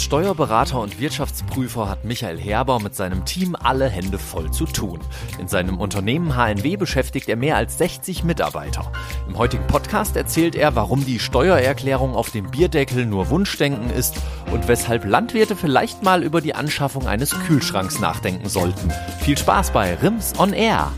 Als Steuerberater und Wirtschaftsprüfer hat Michael Herber mit seinem Team alle Hände voll zu tun. In seinem Unternehmen HNW beschäftigt er mehr als 60 Mitarbeiter. Im heutigen Podcast erzählt er, warum die Steuererklärung auf dem Bierdeckel nur Wunschdenken ist und weshalb Landwirte vielleicht mal über die Anschaffung eines Kühlschranks nachdenken sollten. Viel Spaß bei Rims on Air!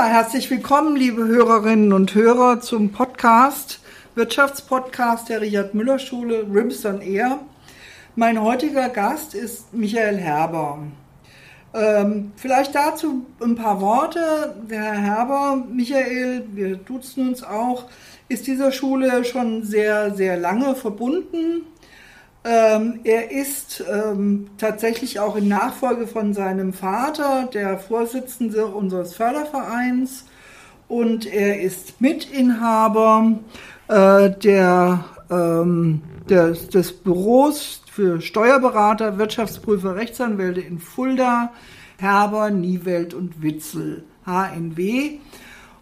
Ja, herzlich willkommen, liebe Hörerinnen und Hörer, zum Podcast, Wirtschaftspodcast der Richard Müller Schule, Rims Air. Mein heutiger Gast ist Michael Herber. Ähm, vielleicht dazu ein paar Worte. Der Herr Herber, Michael, wir duzen uns auch, ist dieser Schule schon sehr, sehr lange verbunden. Ähm, er ist ähm, tatsächlich auch in Nachfolge von seinem Vater der Vorsitzende unseres Fördervereins und er ist Mitinhaber äh, der, ähm, des, des Büros für Steuerberater, Wirtschaftsprüfer, Rechtsanwälte in Fulda, Herber, Niewelt und Witzel, HNW.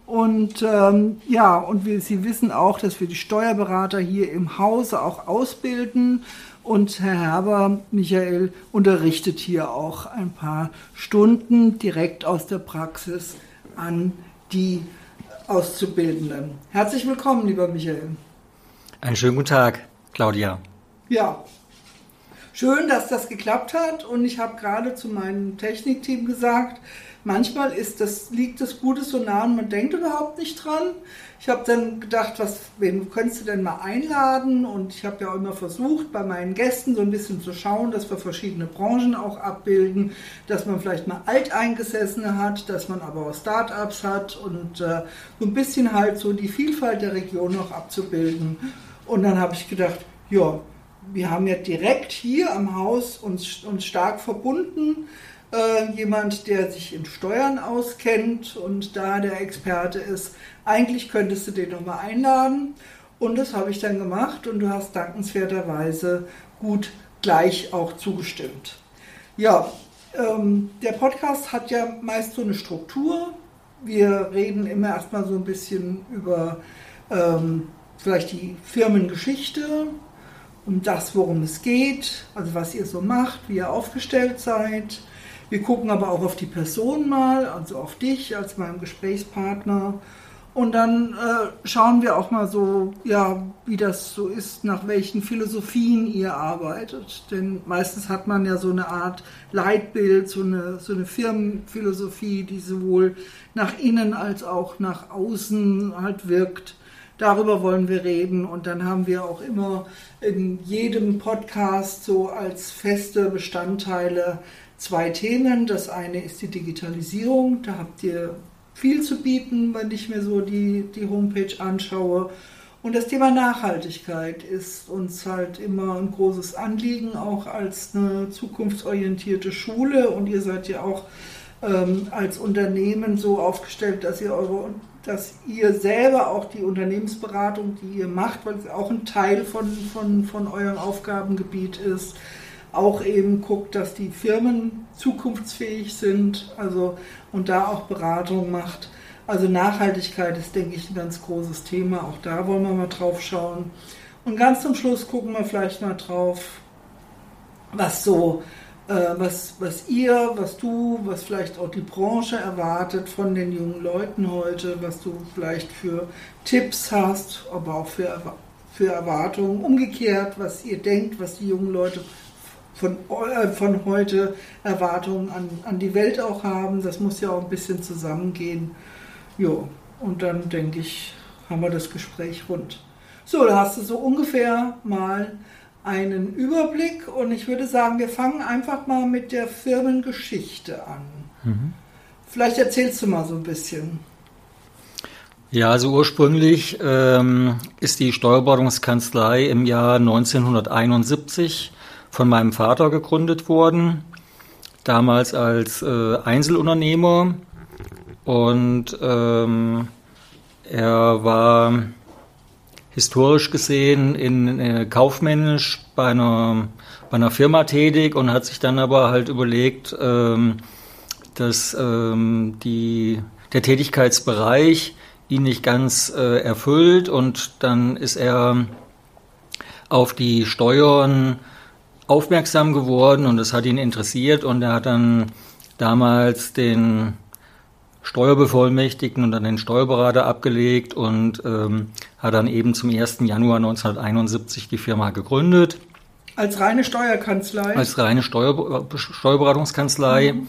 Und ähm, ja, und wir, Sie wissen auch, dass wir die Steuerberater hier im Hause auch ausbilden. Und Herr Herber, Michael, unterrichtet hier auch ein paar Stunden direkt aus der Praxis an die Auszubildenden. Herzlich willkommen, lieber Michael. Einen schönen guten Tag, Claudia. Ja, schön, dass das geklappt hat. Und ich habe gerade zu meinem Technikteam gesagt, manchmal ist das, liegt das Gutes so nah und man denkt überhaupt nicht dran. Ich habe dann gedacht, was, wen könntest du denn mal einladen? Und ich habe ja auch immer versucht, bei meinen Gästen so ein bisschen zu schauen, dass wir verschiedene Branchen auch abbilden, dass man vielleicht mal Alteingesessene hat, dass man aber auch Startups hat und äh, so ein bisschen halt so die Vielfalt der Region noch abzubilden. Und dann habe ich gedacht, ja, wir haben ja direkt hier am Haus uns, uns stark verbunden äh, jemand, der sich in Steuern auskennt und da der Experte ist. Eigentlich könntest du den nochmal einladen. Und das habe ich dann gemacht und du hast dankenswerterweise gut gleich auch zugestimmt. Ja, ähm, der Podcast hat ja meist so eine Struktur. Wir reden immer erstmal so ein bisschen über ähm, vielleicht die Firmengeschichte, um das, worum es geht, also was ihr so macht, wie ihr aufgestellt seid. Wir gucken aber auch auf die Person mal, also auf dich als meinem Gesprächspartner. Und dann äh, schauen wir auch mal so, ja, wie das so ist, nach welchen Philosophien ihr arbeitet. Denn meistens hat man ja so eine Art Leitbild, so eine, so eine Firmenphilosophie, die sowohl nach innen als auch nach außen halt wirkt. Darüber wollen wir reden. Und dann haben wir auch immer in jedem Podcast so als feste Bestandteile zwei Themen. Das eine ist die Digitalisierung. Da habt ihr viel zu bieten, wenn ich mir so die, die Homepage anschaue. Und das Thema Nachhaltigkeit ist uns halt immer ein großes Anliegen, auch als eine zukunftsorientierte Schule. Und ihr seid ja auch ähm, als Unternehmen so aufgestellt, dass ihr eure dass ihr selber auch die Unternehmensberatung, die ihr macht, weil es auch ein Teil von, von, von eurem Aufgabengebiet ist, auch eben guckt, dass die Firmen zukunftsfähig sind, also und da auch Beratung macht. Also Nachhaltigkeit ist, denke ich, ein ganz großes Thema. Auch da wollen wir mal drauf schauen. Und ganz zum Schluss gucken wir vielleicht mal drauf, was so, äh, was, was ihr, was du, was vielleicht auch die Branche erwartet von den jungen Leuten heute, was du vielleicht für Tipps hast, aber auch für, für Erwartungen. Umgekehrt, was ihr denkt, was die jungen Leute von, äh, von heute Erwartungen an, an die Welt auch haben. Das muss ja auch ein bisschen zusammengehen. Jo, und dann denke ich, haben wir das Gespräch rund. So, da hast du so ungefähr mal einen Überblick und ich würde sagen, wir fangen einfach mal mit der Firmengeschichte an. Mhm. Vielleicht erzählst du mal so ein bisschen. Ja, also ursprünglich ähm, ist die Steuerberatungskanzlei im Jahr 1971 von meinem Vater gegründet worden, damals als äh, historisch gesehen in äh, kaufmännisch bei einer, bei einer Firma tätig und hat sich dann aber halt überlegt, ähm, dass ähm, die, der Tätigkeitsbereich ihn nicht ganz äh, erfüllt. Und dann ist er auf die Steuern aufmerksam geworden und es hat ihn interessiert und er hat dann damals den Steuerbevollmächtigten und dann den Steuerberater abgelegt und ähm, hat dann eben zum 1. Januar 1971 die Firma gegründet. Als reine Steuerkanzlei? Als reine Steuer, Steuerberatungskanzlei. Mhm.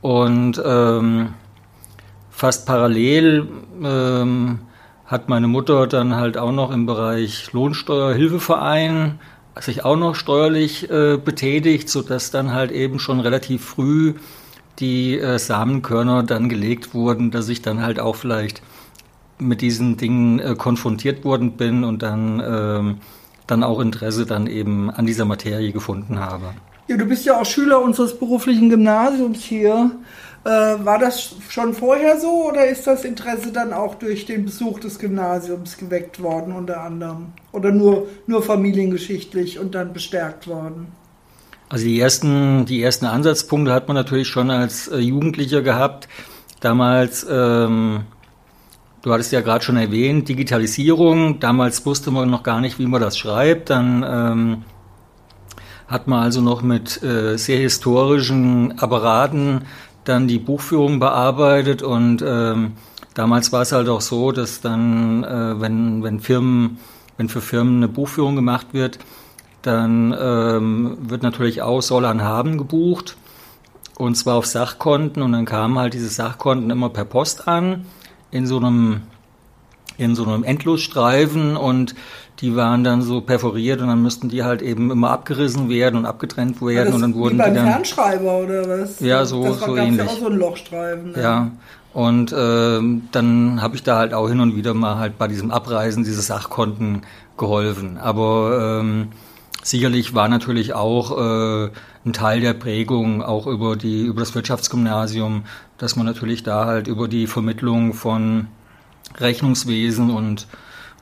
Und ähm, fast parallel ähm, hat meine Mutter dann halt auch noch im Bereich Lohnsteuerhilfeverein sich auch noch steuerlich äh, betätigt, sodass dann halt eben schon relativ früh die äh, Samenkörner dann gelegt wurden, dass ich dann halt auch vielleicht mit diesen Dingen äh, konfrontiert worden bin und dann, ähm, dann auch Interesse dann eben an dieser Materie gefunden habe. Ja, du bist ja auch Schüler unseres beruflichen Gymnasiums hier. Äh, war das schon vorher so oder ist das Interesse dann auch durch den Besuch des Gymnasiums geweckt worden unter anderem? Oder nur, nur familiengeschichtlich und dann bestärkt worden? Also die ersten, die ersten Ansatzpunkte hat man natürlich schon als äh, Jugendlicher gehabt. Damals, ähm, du hattest ja gerade schon erwähnt, Digitalisierung. Damals wusste man noch gar nicht, wie man das schreibt. Dann ähm, hat man also noch mit äh, sehr historischen Apparaten dann die Buchführung bearbeitet und ähm, damals war es halt auch so, dass dann, äh, wenn, wenn Firmen, wenn für Firmen eine Buchführung gemacht wird, dann ähm, wird natürlich auch Soll an Haben gebucht und zwar auf Sachkonten und dann kamen halt diese Sachkonten immer per Post an in so einem in so einem Endlosstreifen und die waren dann so perforiert und dann müssten die halt eben immer abgerissen werden und abgetrennt werden und dann wurden wie beim die dann Fernschreiber oder was? Ja, so das war, so ähnlich. Ja auch so ein Lochstreifen. Ne? Ja. Und äh, dann habe ich da halt auch hin und wieder mal halt bei diesem Abreisen dieses Sachkonten geholfen. Aber ähm, sicherlich war natürlich auch äh, ein Teil der Prägung auch über die über das Wirtschaftsgymnasium, dass man natürlich da halt über die Vermittlung von Rechnungswesen und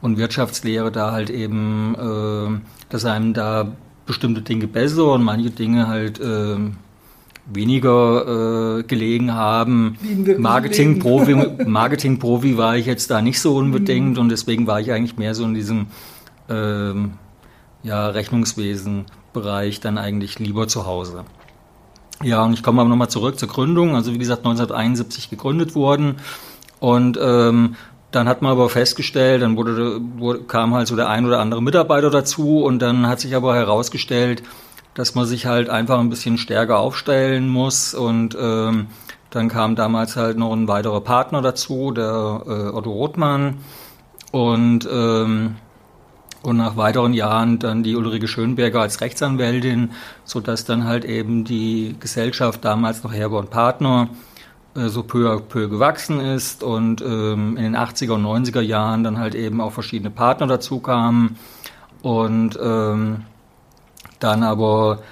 und Wirtschaftslehre da halt eben, äh, dass einem da bestimmte Dinge besser und manche Dinge halt äh, weniger äh, gelegen haben. Marketing-Profi Marketing -Profi war ich jetzt da nicht so unbedingt mhm. und deswegen war ich eigentlich mehr so in diesem ähm, ja, Rechnungswesen-Bereich dann eigentlich lieber zu Hause. Ja, und ich komme aber nochmal zurück zur Gründung. Also wie gesagt, 1971 gegründet worden. Und ähm, dann hat man aber festgestellt, dann wurde, wurde, kam halt so der ein oder andere Mitarbeiter dazu und dann hat sich aber herausgestellt, dass man sich halt einfach ein bisschen stärker aufstellen muss und ähm, dann kam damals halt noch ein weiterer Partner dazu, der äh, Otto Rothmann und ähm, und nach weiteren Jahren dann die Ulrike Schönberger als Rechtsanwältin, so dass dann halt eben die Gesellschaft damals noch Herber und Partner so peu à peu gewachsen ist und ähm, in den 80er und 90er Jahren dann halt eben auch verschiedene Partner dazu kamen und ähm, dann aber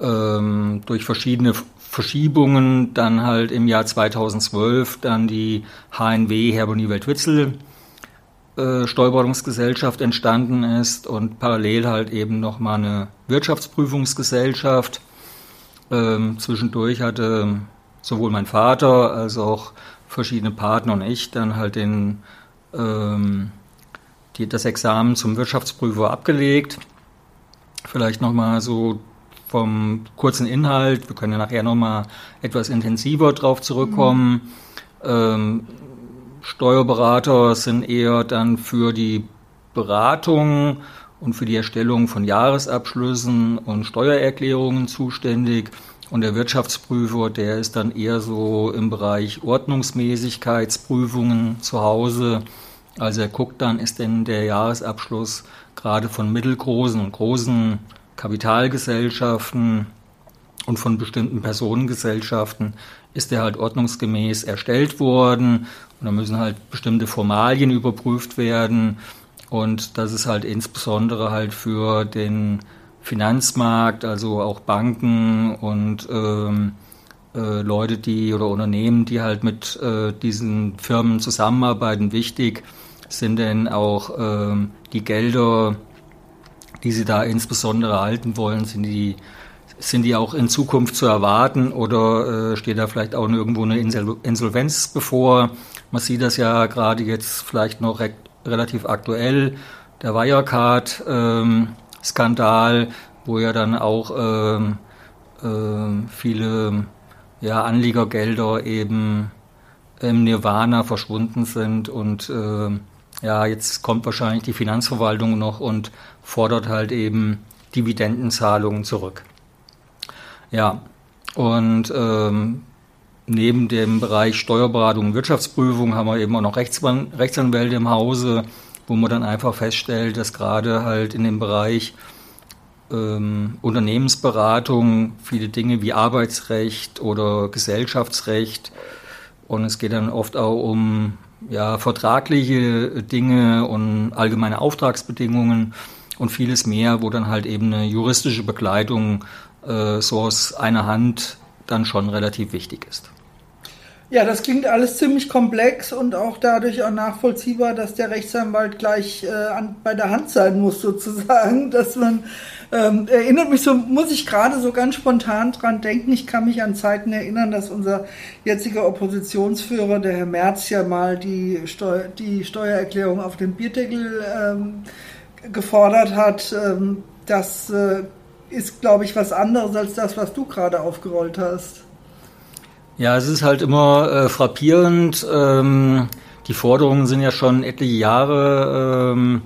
ähm, durch verschiedene Verschiebungen dann halt im Jahr 2012 dann die HNW Herbonie Weltwitzel äh, entstanden ist und parallel halt eben nochmal eine Wirtschaftsprüfungsgesellschaft. Ähm, zwischendurch hatte sowohl mein Vater als auch verschiedene Partner und ich dann halt den, ähm, die, das Examen zum Wirtschaftsprüfer abgelegt. Vielleicht nochmal so vom kurzen Inhalt, wir können ja nachher nochmal etwas intensiver drauf zurückkommen. Mhm. Ähm, Steuerberater sind eher dann für die Beratung und für die Erstellung von Jahresabschlüssen und Steuererklärungen zuständig. Und der Wirtschaftsprüfer, der ist dann eher so im Bereich Ordnungsmäßigkeitsprüfungen zu Hause. Also er guckt dann, ist denn der Jahresabschluss gerade von mittelgroßen und großen Kapitalgesellschaften und von bestimmten Personengesellschaften, ist der halt ordnungsgemäß erstellt worden. Und da müssen halt bestimmte Formalien überprüft werden. Und das ist halt insbesondere halt für den Finanzmarkt, also auch Banken und ähm, äh, Leute, die oder Unternehmen, die halt mit äh, diesen Firmen zusammenarbeiten, wichtig, sind denn auch ähm, die Gelder, die Sie da insbesondere erhalten wollen, sind die sind die auch in Zukunft zu erwarten oder äh, steht da vielleicht auch irgendwo eine Insolvenz bevor? Man sieht das ja gerade jetzt vielleicht noch re relativ aktuell, der Wirecard-Skandal, ähm, wo ja dann auch ähm, äh, viele ja, Anliegergelder eben im Nirvana verschwunden sind und äh, ja, jetzt kommt wahrscheinlich die Finanzverwaltung noch und fordert halt eben Dividendenzahlungen zurück. Ja, und ähm, neben dem Bereich Steuerberatung und Wirtschaftsprüfung haben wir eben auch noch Rechtsan Rechtsanwälte im Hause, wo man dann einfach feststellt, dass gerade halt in dem Bereich ähm, Unternehmensberatung viele Dinge wie Arbeitsrecht oder Gesellschaftsrecht und es geht dann oft auch um ja, vertragliche Dinge und allgemeine Auftragsbedingungen und vieles mehr, wo dann halt eben eine juristische Begleitung äh, so aus einer Hand dann schon relativ wichtig ist. Ja, das klingt alles ziemlich komplex und auch dadurch auch nachvollziehbar, dass der Rechtsanwalt gleich äh, an, bei der Hand sein muss, sozusagen. Dass man ähm, erinnert mich so, muss ich gerade so ganz spontan dran denken. Ich kann mich an Zeiten erinnern, dass unser jetziger Oppositionsführer, der Herr Merz, ja mal die, Steu die Steuererklärung auf dem Bierdeckel ähm, gefordert hat. Ähm, das äh, ist, glaube ich, was anderes als das, was du gerade aufgerollt hast. Ja, es ist halt immer äh, frappierend. Ähm, die Forderungen sind ja schon etliche Jahre ähm,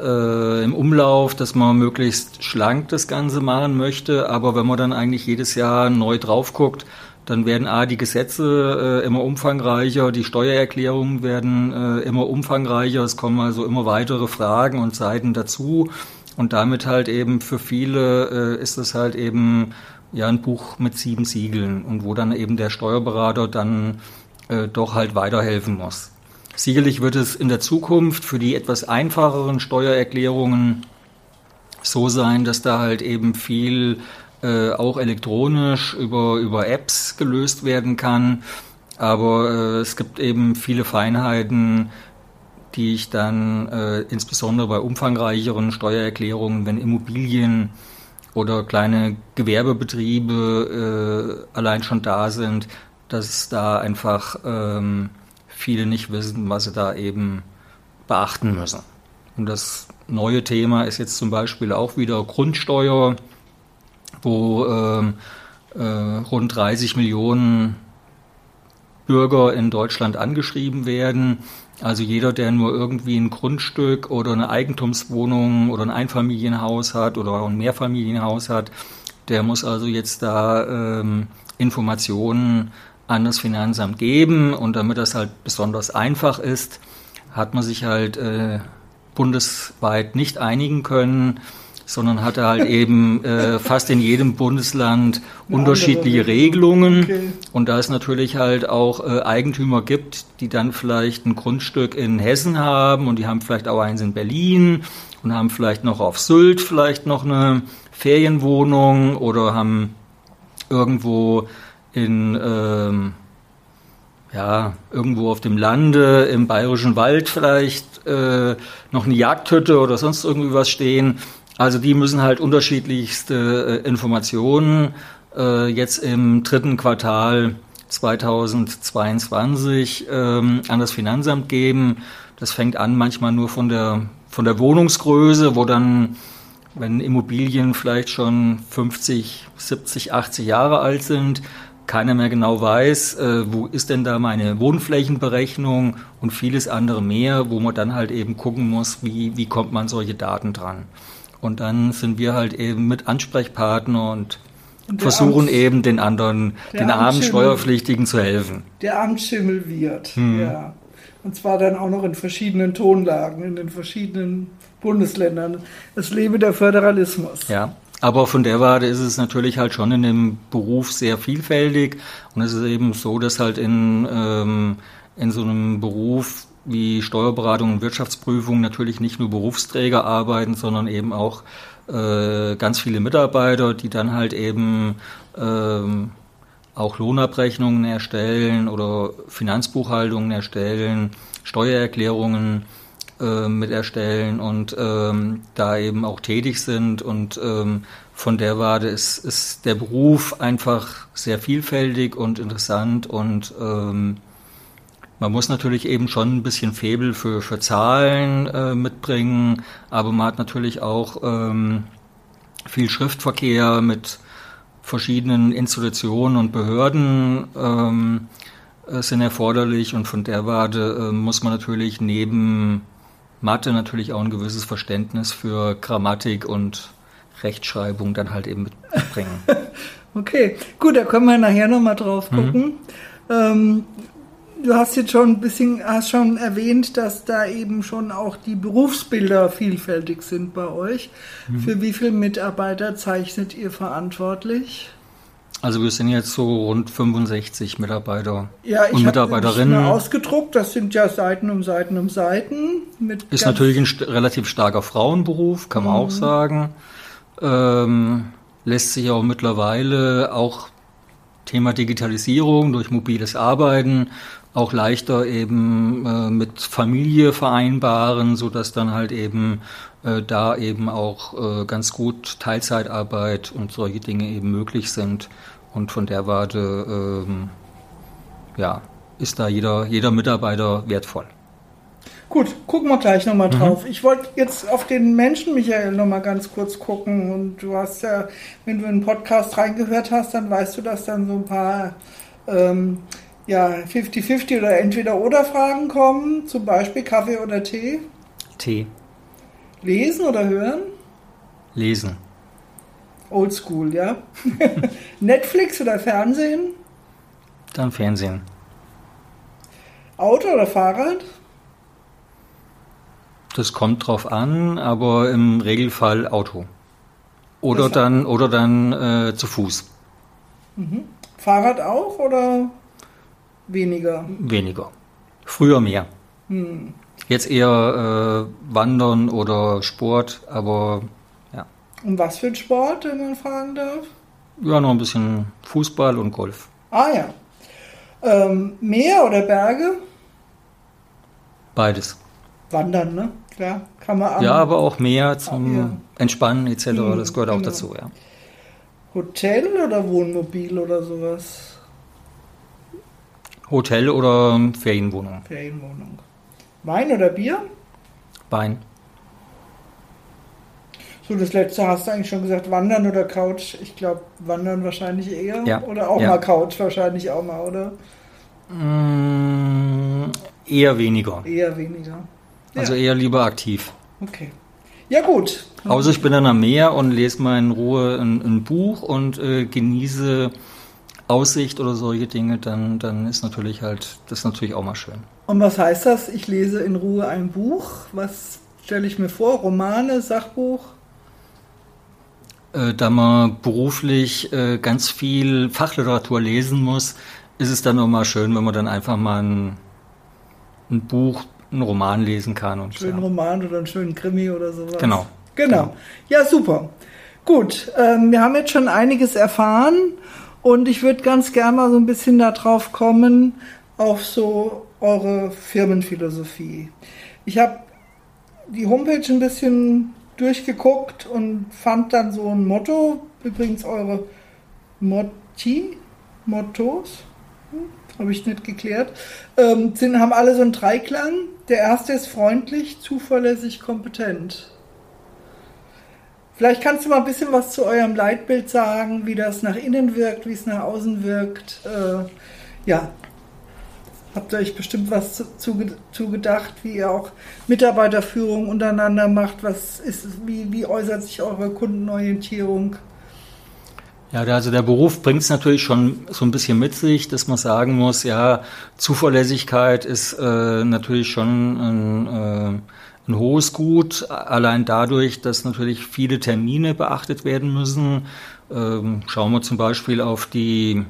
äh, im Umlauf, dass man möglichst schlank das Ganze machen möchte. Aber wenn man dann eigentlich jedes Jahr neu drauf guckt, dann werden A, die Gesetze äh, immer umfangreicher, die Steuererklärungen werden äh, immer umfangreicher, es kommen also immer weitere Fragen und Seiten dazu. Und damit halt eben für viele äh, ist es halt eben ja ein Buch mit sieben Siegeln und wo dann eben der Steuerberater dann äh, doch halt weiterhelfen muss. Sicherlich wird es in der Zukunft für die etwas einfacheren Steuererklärungen so sein, dass da halt eben viel äh, auch elektronisch über, über Apps gelöst werden kann. Aber äh, es gibt eben viele Feinheiten, die ich dann äh, insbesondere bei umfangreicheren Steuererklärungen, wenn Immobilien oder kleine Gewerbebetriebe äh, allein schon da sind, dass da einfach ähm, viele nicht wissen, was sie da eben beachten müssen. Und das neue Thema ist jetzt zum Beispiel auch wieder Grundsteuer, wo ähm, äh, rund 30 Millionen Bürger in Deutschland angeschrieben werden. Also jeder, der nur irgendwie ein Grundstück oder eine Eigentumswohnung oder ein Einfamilienhaus hat oder ein Mehrfamilienhaus hat, der muss also jetzt da ähm, Informationen an das Finanzamt geben. Und damit das halt besonders einfach ist, hat man sich halt äh, bundesweit nicht einigen können sondern hatte halt eben äh, fast in jedem Bundesland unterschiedliche Regelungen. Okay. Und da es natürlich halt auch äh, Eigentümer gibt, die dann vielleicht ein Grundstück in Hessen haben und die haben vielleicht auch eins in Berlin und haben vielleicht noch auf Sylt vielleicht noch eine Ferienwohnung oder haben irgendwo in ähm, ja, irgendwo auf dem Lande, im bayerischen Wald vielleicht äh, noch eine Jagdhütte oder sonst irgendwie was stehen. Also die müssen halt unterschiedlichste äh, Informationen äh, jetzt im dritten Quartal 2022 ähm, an das Finanzamt geben. Das fängt an manchmal nur von der, von der Wohnungsgröße, wo dann, wenn Immobilien vielleicht schon 50, 70, 80 Jahre alt sind, keiner mehr genau weiß, äh, wo ist denn da meine Wohnflächenberechnung und vieles andere mehr, wo man dann halt eben gucken muss, wie, wie kommt man solche Daten dran. Und dann sind wir halt eben mit Ansprechpartner und, und versuchen Amts, eben den anderen, den armen Steuerpflichtigen zu helfen. Der Amtsschimmel wird, hm. ja. Und zwar dann auch noch in verschiedenen Tonlagen, in den verschiedenen Bundesländern. Es lebe der Föderalismus. Ja, aber von der Warte ist es natürlich halt schon in dem Beruf sehr vielfältig. Und es ist eben so, dass halt in, ähm, in so einem Beruf wie Steuerberatung und Wirtschaftsprüfung natürlich nicht nur Berufsträger arbeiten, sondern eben auch äh, ganz viele Mitarbeiter, die dann halt eben ähm, auch Lohnabrechnungen erstellen oder Finanzbuchhaltungen erstellen, Steuererklärungen äh, mit erstellen und ähm, da eben auch tätig sind. Und ähm, von der Warte ist, ist der Beruf einfach sehr vielfältig und interessant und ähm, man muss natürlich eben schon ein bisschen Febel für, für Zahlen äh, mitbringen, aber man hat natürlich auch ähm, viel Schriftverkehr mit verschiedenen Institutionen und Behörden ähm, äh, sind erforderlich und von der Warte äh, muss man natürlich neben Mathe natürlich auch ein gewisses Verständnis für Grammatik und Rechtschreibung dann halt eben mitbringen. okay, gut, da können wir nachher nochmal drauf mhm. gucken. Mhm. Ähm, du hast jetzt schon ein bisschen, hast schon erwähnt, dass da eben schon auch die Berufsbilder vielfältig sind bei euch. Mhm. Für wie viele Mitarbeiter zeichnet ihr verantwortlich? Also wir sind jetzt so rund 65 Mitarbeiter ja, und Mitarbeiterinnen. Ja, ausgedruckt, das sind ja Seiten um Seiten um Seiten. ist natürlich ein st relativ starker Frauenberuf, kann man mhm. auch sagen. Ähm, lässt sich auch mittlerweile auch Thema Digitalisierung durch mobiles Arbeiten auch leichter eben äh, mit Familie vereinbaren, so dass dann halt eben äh, da eben auch äh, ganz gut Teilzeitarbeit und solche Dinge eben möglich sind. Und von der Warte, ähm, ja, ist da jeder, jeder Mitarbeiter wertvoll. Gut, gucken wir gleich nochmal mhm. drauf. Mhm. Ich wollte jetzt auf den Menschen, Michael, nochmal ganz kurz gucken. Und du hast ja, wenn du in den Podcast reingehört hast, dann weißt du, dass dann so ein paar ähm, ja, 50-50 oder Entweder-Oder-Fragen kommen. Zum Beispiel Kaffee oder Tee? Tee. Lesen oder hören? Lesen. Oldschool, ja. Netflix oder Fernsehen? Dann Fernsehen. Auto oder Fahrrad? Das kommt drauf an, aber im Regelfall Auto. Oder das dann, oder dann äh, zu Fuß. Mhm. Fahrrad auch oder weniger? Weniger. Früher mehr. Hm. Jetzt eher äh, Wandern oder Sport, aber ja. Und was für ein Sport, wenn man fragen darf? Ja, noch ein bisschen Fußball und Golf. Ah ja. Ähm, Meer oder Berge? Beides. Wandern, ne? Klar, kann man. Ja, aber auch mehr zum ja. Entspannen etc. Hm, das gehört genau. auch dazu, ja. Hotel oder Wohnmobil oder sowas? Hotel oder Ferienwohnung. Ferienwohnung. Wein oder Bier? Wein. So, das letzte hast du eigentlich schon gesagt, Wandern oder Couch? Ich glaube, Wandern wahrscheinlich eher. Ja. Oder auch ja. mal Couch wahrscheinlich auch mal, oder? Mm, eher weniger. Eher weniger. Also eher lieber aktiv. Okay. Ja, gut. Außer ich bin dann am Meer und lese mal in Ruhe ein, ein Buch und äh, genieße Aussicht oder solche Dinge, dann, dann ist natürlich halt, das ist natürlich auch mal schön. Und was heißt das? Ich lese in Ruhe ein Buch. Was stelle ich mir vor? Romane, Sachbuch? Äh, da man beruflich äh, ganz viel Fachliteratur lesen muss, ist es dann auch mal schön, wenn man dann einfach mal ein, ein Buch einen Roman lesen kann. Und schönen ja. Roman oder einen schönen Krimi oder sowas. Genau. Genau. Ja, super. Gut, ähm, wir haben jetzt schon einiges erfahren und ich würde ganz gerne mal so ein bisschen darauf kommen, auf so eure Firmenphilosophie. Ich habe die Homepage ein bisschen durchgeguckt und fand dann so ein Motto, übrigens eure Motti, Mottos, hm, habe ich nicht geklärt, ähm, sind, haben alle so einen Dreiklang. Der erste ist freundlich, zuverlässig, kompetent. Vielleicht kannst du mal ein bisschen was zu eurem Leitbild sagen, wie das nach innen wirkt, wie es nach außen wirkt. Äh, ja, habt ihr euch bestimmt was zu, zu, wie ihr auch Mitarbeiterführung untereinander macht? Was ist, wie, wie äußert sich eure Kundenorientierung? Ja, also der Beruf bringt es natürlich schon so ein bisschen mit sich, dass man sagen muss, ja, Zuverlässigkeit ist äh, natürlich schon ein, äh, ein hohes Gut, allein dadurch, dass natürlich viele Termine beachtet werden müssen. Ähm, schauen wir zum Beispiel auf die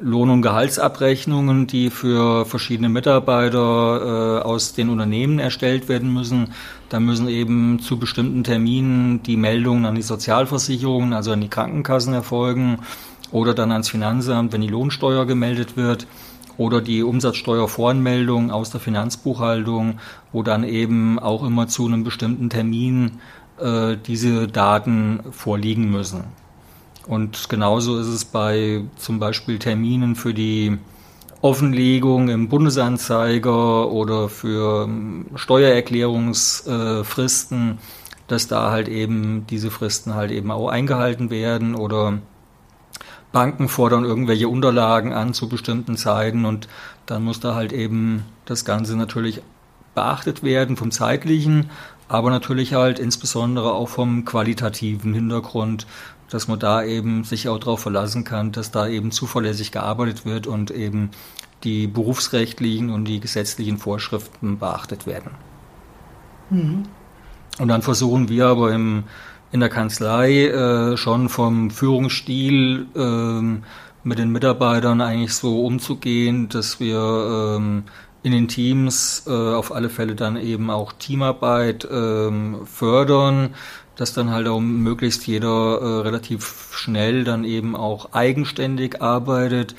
Lohn- und Gehaltsabrechnungen, die für verschiedene Mitarbeiter äh, aus den Unternehmen erstellt werden müssen. Da müssen eben zu bestimmten Terminen die Meldungen an die Sozialversicherungen, also an die Krankenkassen erfolgen oder dann ans Finanzamt, wenn die Lohnsteuer gemeldet wird. Oder die Umsatzsteuervoranmeldung aus der Finanzbuchhaltung, wo dann eben auch immer zu einem bestimmten Termin äh, diese Daten vorliegen müssen. Und genauso ist es bei zum Beispiel Terminen für die Offenlegung im Bundesanzeiger oder für ähm, Steuererklärungsfristen, dass da halt eben diese Fristen halt eben auch eingehalten werden oder Banken fordern irgendwelche Unterlagen an zu bestimmten Zeiten und dann muss da halt eben das Ganze natürlich beachtet werden vom zeitlichen, aber natürlich halt insbesondere auch vom qualitativen Hintergrund, dass man da eben sich auch darauf verlassen kann, dass da eben zuverlässig gearbeitet wird und eben die berufsrechtlichen und die gesetzlichen Vorschriften beachtet werden. Mhm. Und dann versuchen wir aber im, in der Kanzlei äh, schon vom Führungsstil äh, mit den Mitarbeitern eigentlich so umzugehen, dass wir ähm, in den Teams äh, auf alle Fälle dann eben auch Teamarbeit ähm, fördern, dass dann halt auch möglichst jeder äh, relativ schnell dann eben auch eigenständig arbeitet,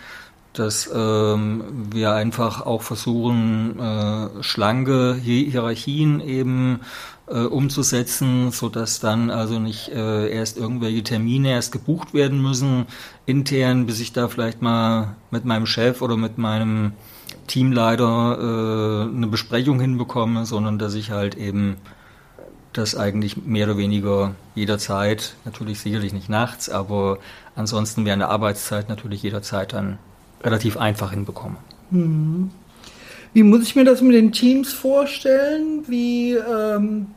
dass ähm, wir einfach auch versuchen, äh, schlanke Hierarchien eben äh, umzusetzen, so dass dann also nicht äh, erst irgendwelche Termine erst gebucht werden müssen intern, bis ich da vielleicht mal mit meinem Chef oder mit meinem Teamleiter äh, eine Besprechung hinbekomme, sondern dass ich halt eben das eigentlich mehr oder weniger jederzeit, natürlich sicherlich nicht nachts, aber ansonsten während der Arbeitszeit natürlich jederzeit dann relativ einfach hinbekomme. Hm. Wie muss ich mir das mit den Teams vorstellen? Wie ähm,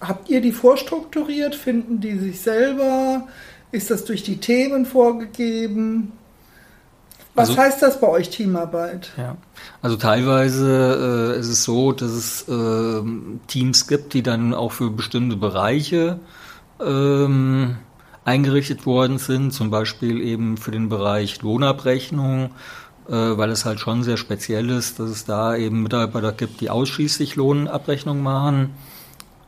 habt ihr die vorstrukturiert? Finden die sich selber? Ist das durch die Themen vorgegeben? Was also, heißt das bei euch Teamarbeit? Ja, also teilweise äh, ist es so, dass es äh, Teams gibt, die dann auch für bestimmte Bereiche ähm, eingerichtet worden sind, zum Beispiel eben für den Bereich Lohnabrechnung, äh, weil es halt schon sehr speziell ist, dass es da eben Mitarbeiter gibt, die ausschließlich Lohnabrechnung machen.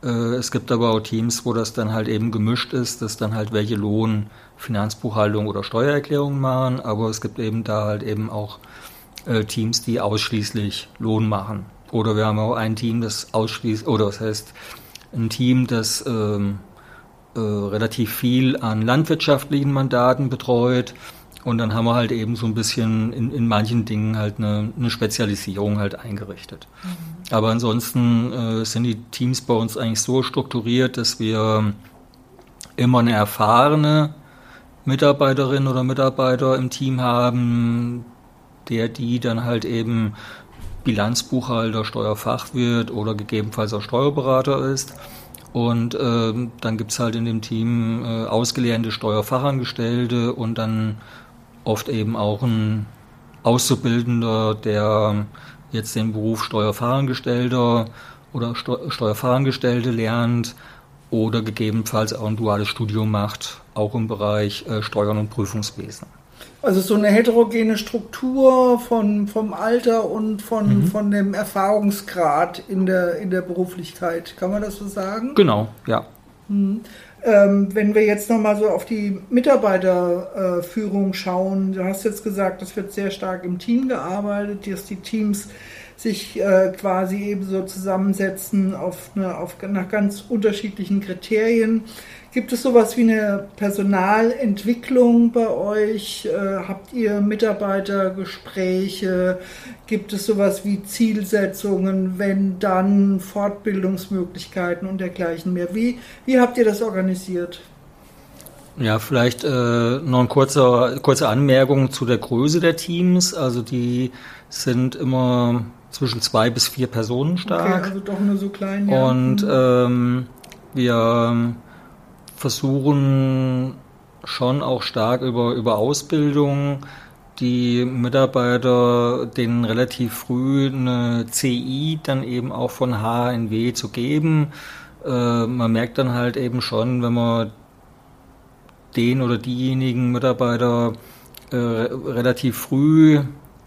Äh, es gibt aber auch Teams, wo das dann halt eben gemischt ist, dass dann halt welche Lohn Finanzbuchhaltung oder Steuererklärung machen, aber es gibt eben da halt eben auch äh, Teams, die ausschließlich Lohn machen. Oder wir haben auch ein Team, das ausschließlich, oder das heißt ein Team, das ähm, äh, relativ viel an landwirtschaftlichen Mandaten betreut. Und dann haben wir halt eben so ein bisschen in, in manchen Dingen halt eine, eine Spezialisierung halt eingerichtet. Mhm. Aber ansonsten äh, sind die Teams bei uns eigentlich so strukturiert, dass wir immer eine erfahrene Mitarbeiterin oder Mitarbeiter im Team haben, der die dann halt eben Bilanzbuchhalter, Steuerfachwirt oder gegebenenfalls auch Steuerberater ist. Und äh, dann gibt es halt in dem Team äh, ausgelernte Steuerfachangestellte und dann oft eben auch ein Auszubildender, der jetzt den Beruf Steuerfachangestellter oder Steuerfachangestellte lernt oder gegebenenfalls auch ein duales Studium macht, auch im Bereich äh, Steuern und Prüfungswesen. Also so eine heterogene Struktur von, vom Alter und von, mhm. von dem Erfahrungsgrad in der, in der Beruflichkeit. Kann man das so sagen? Genau, ja. Mhm. Ähm, wenn wir jetzt nochmal so auf die Mitarbeiterführung äh, schauen, du hast jetzt gesagt, es wird sehr stark im Team gearbeitet, dass die Teams sich äh, quasi eben so zusammensetzen auf, eine, auf nach ganz unterschiedlichen Kriterien. Gibt es sowas wie eine Personalentwicklung bei euch? Äh, habt ihr Mitarbeitergespräche? Gibt es sowas wie Zielsetzungen, wenn dann Fortbildungsmöglichkeiten und dergleichen mehr? Wie, wie habt ihr das organisiert? Ja, vielleicht äh, noch eine kurze, kurze Anmerkung zu der Größe der Teams. Also die sind immer zwischen zwei bis vier Personen stark. Okay, also doch nur so klein. Ja. Und mhm. ähm, wir versuchen schon auch stark über, über Ausbildung die Mitarbeiter denen relativ früh eine CI dann eben auch von HNW zu geben. Äh, man merkt dann halt eben schon, wenn man den oder diejenigen Mitarbeiter äh, relativ früh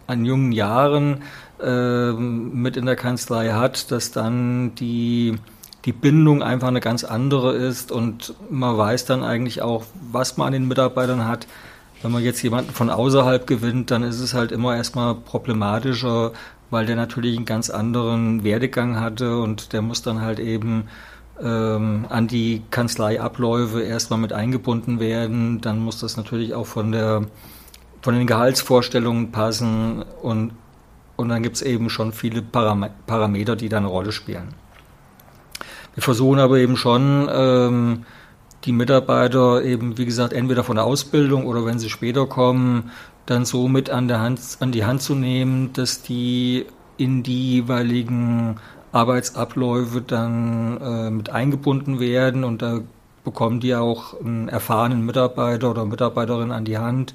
an jungen Jahren äh, mit in der Kanzlei hat, dass dann die, die Bindung einfach eine ganz andere ist und man weiß dann eigentlich auch, was man an den Mitarbeitern hat. wenn man jetzt jemanden von außerhalb gewinnt, dann ist es halt immer erstmal problematischer, weil der natürlich einen ganz anderen Werdegang hatte und der muss dann halt eben ähm, an die Kanzleiabläufe erstmal mit eingebunden werden. Dann muss das natürlich auch von der von den Gehaltsvorstellungen passen und, und dann gibt es eben schon viele Param Parameter, die da eine Rolle spielen. Wir versuchen aber eben schon, ähm, die Mitarbeiter eben, wie gesagt, entweder von der Ausbildung oder wenn sie später kommen, dann so mit an, der Hand, an die Hand zu nehmen, dass die in die jeweiligen Arbeitsabläufe dann äh, mit eingebunden werden. Und da bekommen die auch einen erfahrenen Mitarbeiter oder Mitarbeiterin an die Hand,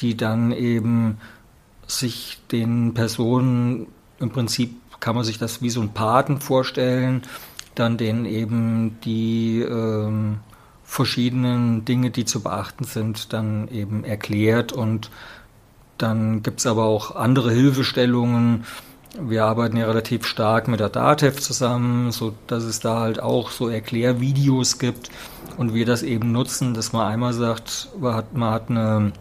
die dann eben sich den Personen im Prinzip kann man sich das wie so ein Paten vorstellen, dann denen eben die ähm, verschiedenen Dinge, die zu beachten sind, dann eben erklärt und dann gibt es aber auch andere Hilfestellungen. Wir arbeiten ja relativ stark mit der DATEV zusammen, so dass es da halt auch so Erklärvideos gibt und wir das eben nutzen, dass man einmal sagt, man hat, man hat eine,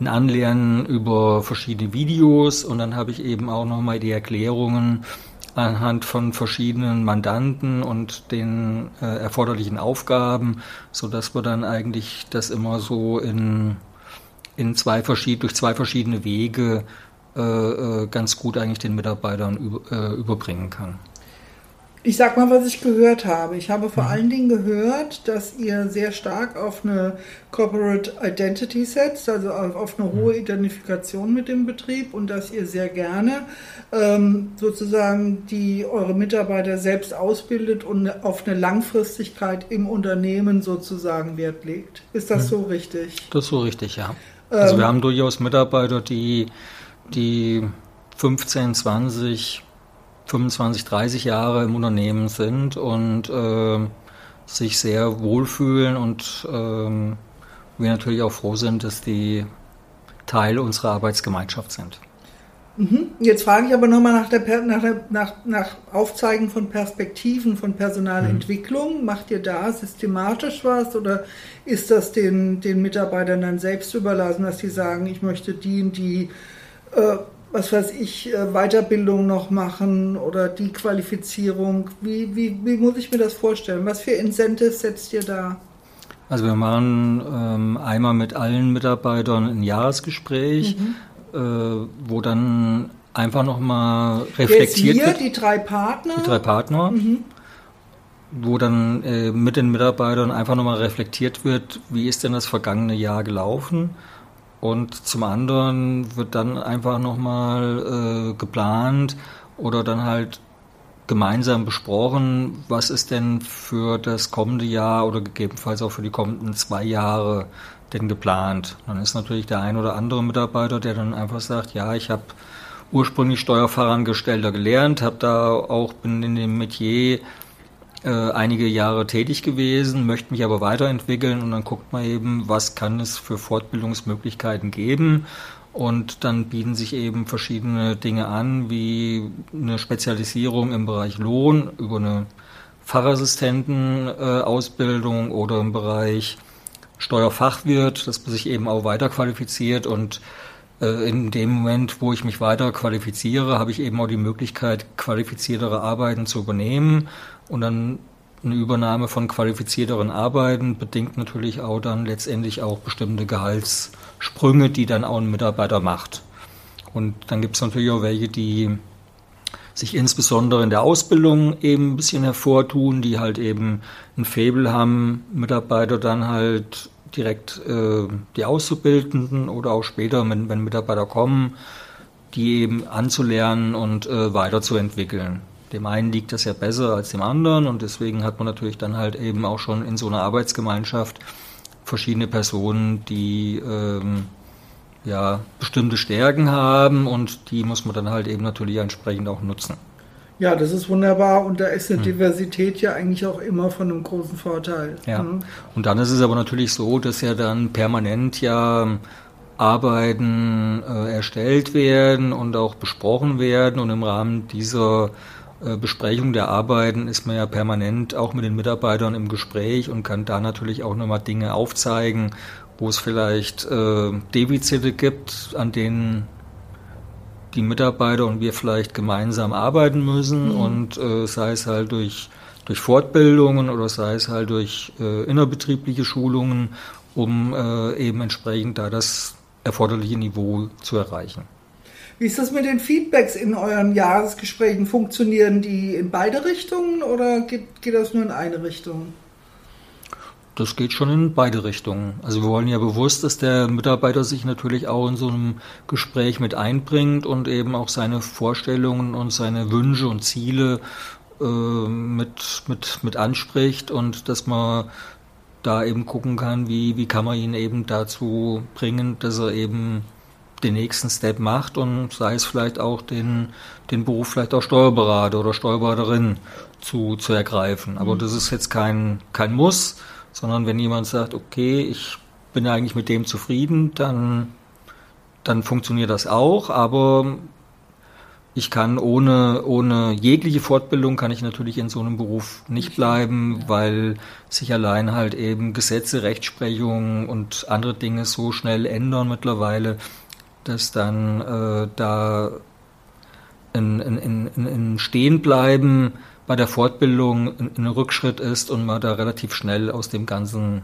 ein Anlernen über verschiedene Videos und dann habe ich eben auch nochmal die Erklärungen anhand von verschiedenen Mandanten und den äh, erforderlichen Aufgaben, so dass wir dann eigentlich das immer so in, in zwei verschied durch zwei verschiedene Wege äh, äh ganz gut eigentlich den Mitarbeitern über, äh, überbringen kann. Ich sag mal, was ich gehört habe. Ich habe vor mhm. allen Dingen gehört, dass ihr sehr stark auf eine Corporate Identity setzt, also auf eine hohe mhm. Identifikation mit dem Betrieb und dass ihr sehr gerne ähm, sozusagen die eure Mitarbeiter selbst ausbildet und auf eine Langfristigkeit im Unternehmen sozusagen Wert legt. Ist das mhm. so richtig? Das ist so richtig, ja. Also ähm, wir haben durchaus Mitarbeiter, die, die 15, 20 25, 30 Jahre im Unternehmen sind und äh, sich sehr wohlfühlen und äh, wir natürlich auch froh sind, dass die Teil unserer Arbeitsgemeinschaft sind. Mhm. Jetzt frage ich aber nochmal nach, der, nach, nach, nach Aufzeigen von Perspektiven von Personalentwicklung. Mhm. Macht ihr da systematisch was oder ist das den, den Mitarbeitern dann selbst überlassen, dass sie sagen, ich möchte die und die äh, was weiß ich, äh, Weiterbildung noch machen oder die Qualifizierung? Wie, wie, wie muss ich mir das vorstellen? Was für Incentives setzt ihr da? Also wir machen ähm, einmal mit allen Mitarbeitern ein Jahresgespräch, mhm. äh, wo dann einfach nochmal reflektiert Jetzt hier, wird. Die drei Partner? Die drei Partner. Mhm. Wo dann äh, mit den Mitarbeitern einfach nochmal reflektiert wird, wie ist denn das vergangene Jahr gelaufen? Und zum anderen wird dann einfach nochmal äh, geplant oder dann halt gemeinsam besprochen, was ist denn für das kommende Jahr oder gegebenenfalls auch für die kommenden zwei Jahre denn geplant. Dann ist natürlich der ein oder andere Mitarbeiter, der dann einfach sagt, ja, ich habe ursprünglich Steuerfahrangestellter gelernt, habe da auch bin in dem Metier äh, einige Jahre tätig gewesen, möchte mich aber weiterentwickeln und dann guckt man eben, was kann es für Fortbildungsmöglichkeiten geben? Und dann bieten sich eben verschiedene Dinge an, wie eine Spezialisierung im Bereich Lohn über eine Fachassistentenausbildung äh, oder im Bereich Steuerfachwirt, dass man sich eben auch weiterqualifiziert. Und äh, in dem Moment, wo ich mich weiter qualifiziere, habe ich eben auch die Möglichkeit, qualifiziertere Arbeiten zu übernehmen und dann eine Übernahme von qualifizierteren Arbeiten bedingt natürlich auch dann letztendlich auch bestimmte Gehaltssprünge, die dann auch ein Mitarbeiter macht. Und dann gibt es natürlich auch welche, die sich insbesondere in der Ausbildung eben ein bisschen hervortun, die halt eben ein Faible haben, Mitarbeiter dann halt direkt äh, die Auszubildenden oder auch später, wenn, wenn Mitarbeiter kommen, die eben anzulernen und äh, weiterzuentwickeln. Dem einen liegt das ja besser als dem anderen und deswegen hat man natürlich dann halt eben auch schon in so einer Arbeitsgemeinschaft verschiedene Personen, die ähm, ja bestimmte Stärken haben und die muss man dann halt eben natürlich entsprechend auch nutzen. Ja, das ist wunderbar und da ist eine hm. Diversität ja eigentlich auch immer von einem großen Vorteil. Ja. Mhm. Und dann ist es aber natürlich so, dass ja dann permanent ja Arbeiten äh, erstellt werden und auch besprochen werden und im Rahmen dieser Besprechung der Arbeiten ist man ja permanent auch mit den Mitarbeitern im Gespräch und kann da natürlich auch nochmal Dinge aufzeigen wo es vielleicht äh, Defizite gibt, an denen die Mitarbeiter und wir vielleicht gemeinsam arbeiten müssen mhm. und äh, sei es halt durch, durch Fortbildungen oder sei es halt durch äh, innerbetriebliche Schulungen, um äh, eben entsprechend da das erforderliche Niveau zu erreichen. Wie ist das mit den Feedbacks in euren Jahresgesprächen? Funktionieren die in beide Richtungen oder geht, geht das nur in eine Richtung? Das geht schon in beide Richtungen. Also wir wollen ja bewusst, dass der Mitarbeiter sich natürlich auch in so einem Gespräch mit einbringt und eben auch seine Vorstellungen und seine Wünsche und Ziele äh, mit, mit, mit anspricht und dass man da eben gucken kann, wie, wie kann man ihn eben dazu bringen, dass er eben den nächsten Step macht und sei es vielleicht auch den, den Beruf vielleicht auch Steuerberater oder Steuerberaterin zu, zu ergreifen. Aber mhm. das ist jetzt kein, kein Muss, sondern wenn jemand sagt, okay, ich bin eigentlich mit dem zufrieden, dann, dann funktioniert das auch, aber ich kann ohne, ohne jegliche Fortbildung kann ich natürlich in so einem Beruf nicht bleiben, weil sich allein halt eben Gesetze, Rechtsprechung und andere Dinge so schnell ändern mittlerweile, dass dann äh, da ein, ein, ein, ein Stehenbleiben bei der Fortbildung ein, Rückschritt ist und man da relativ schnell aus dem Ganzen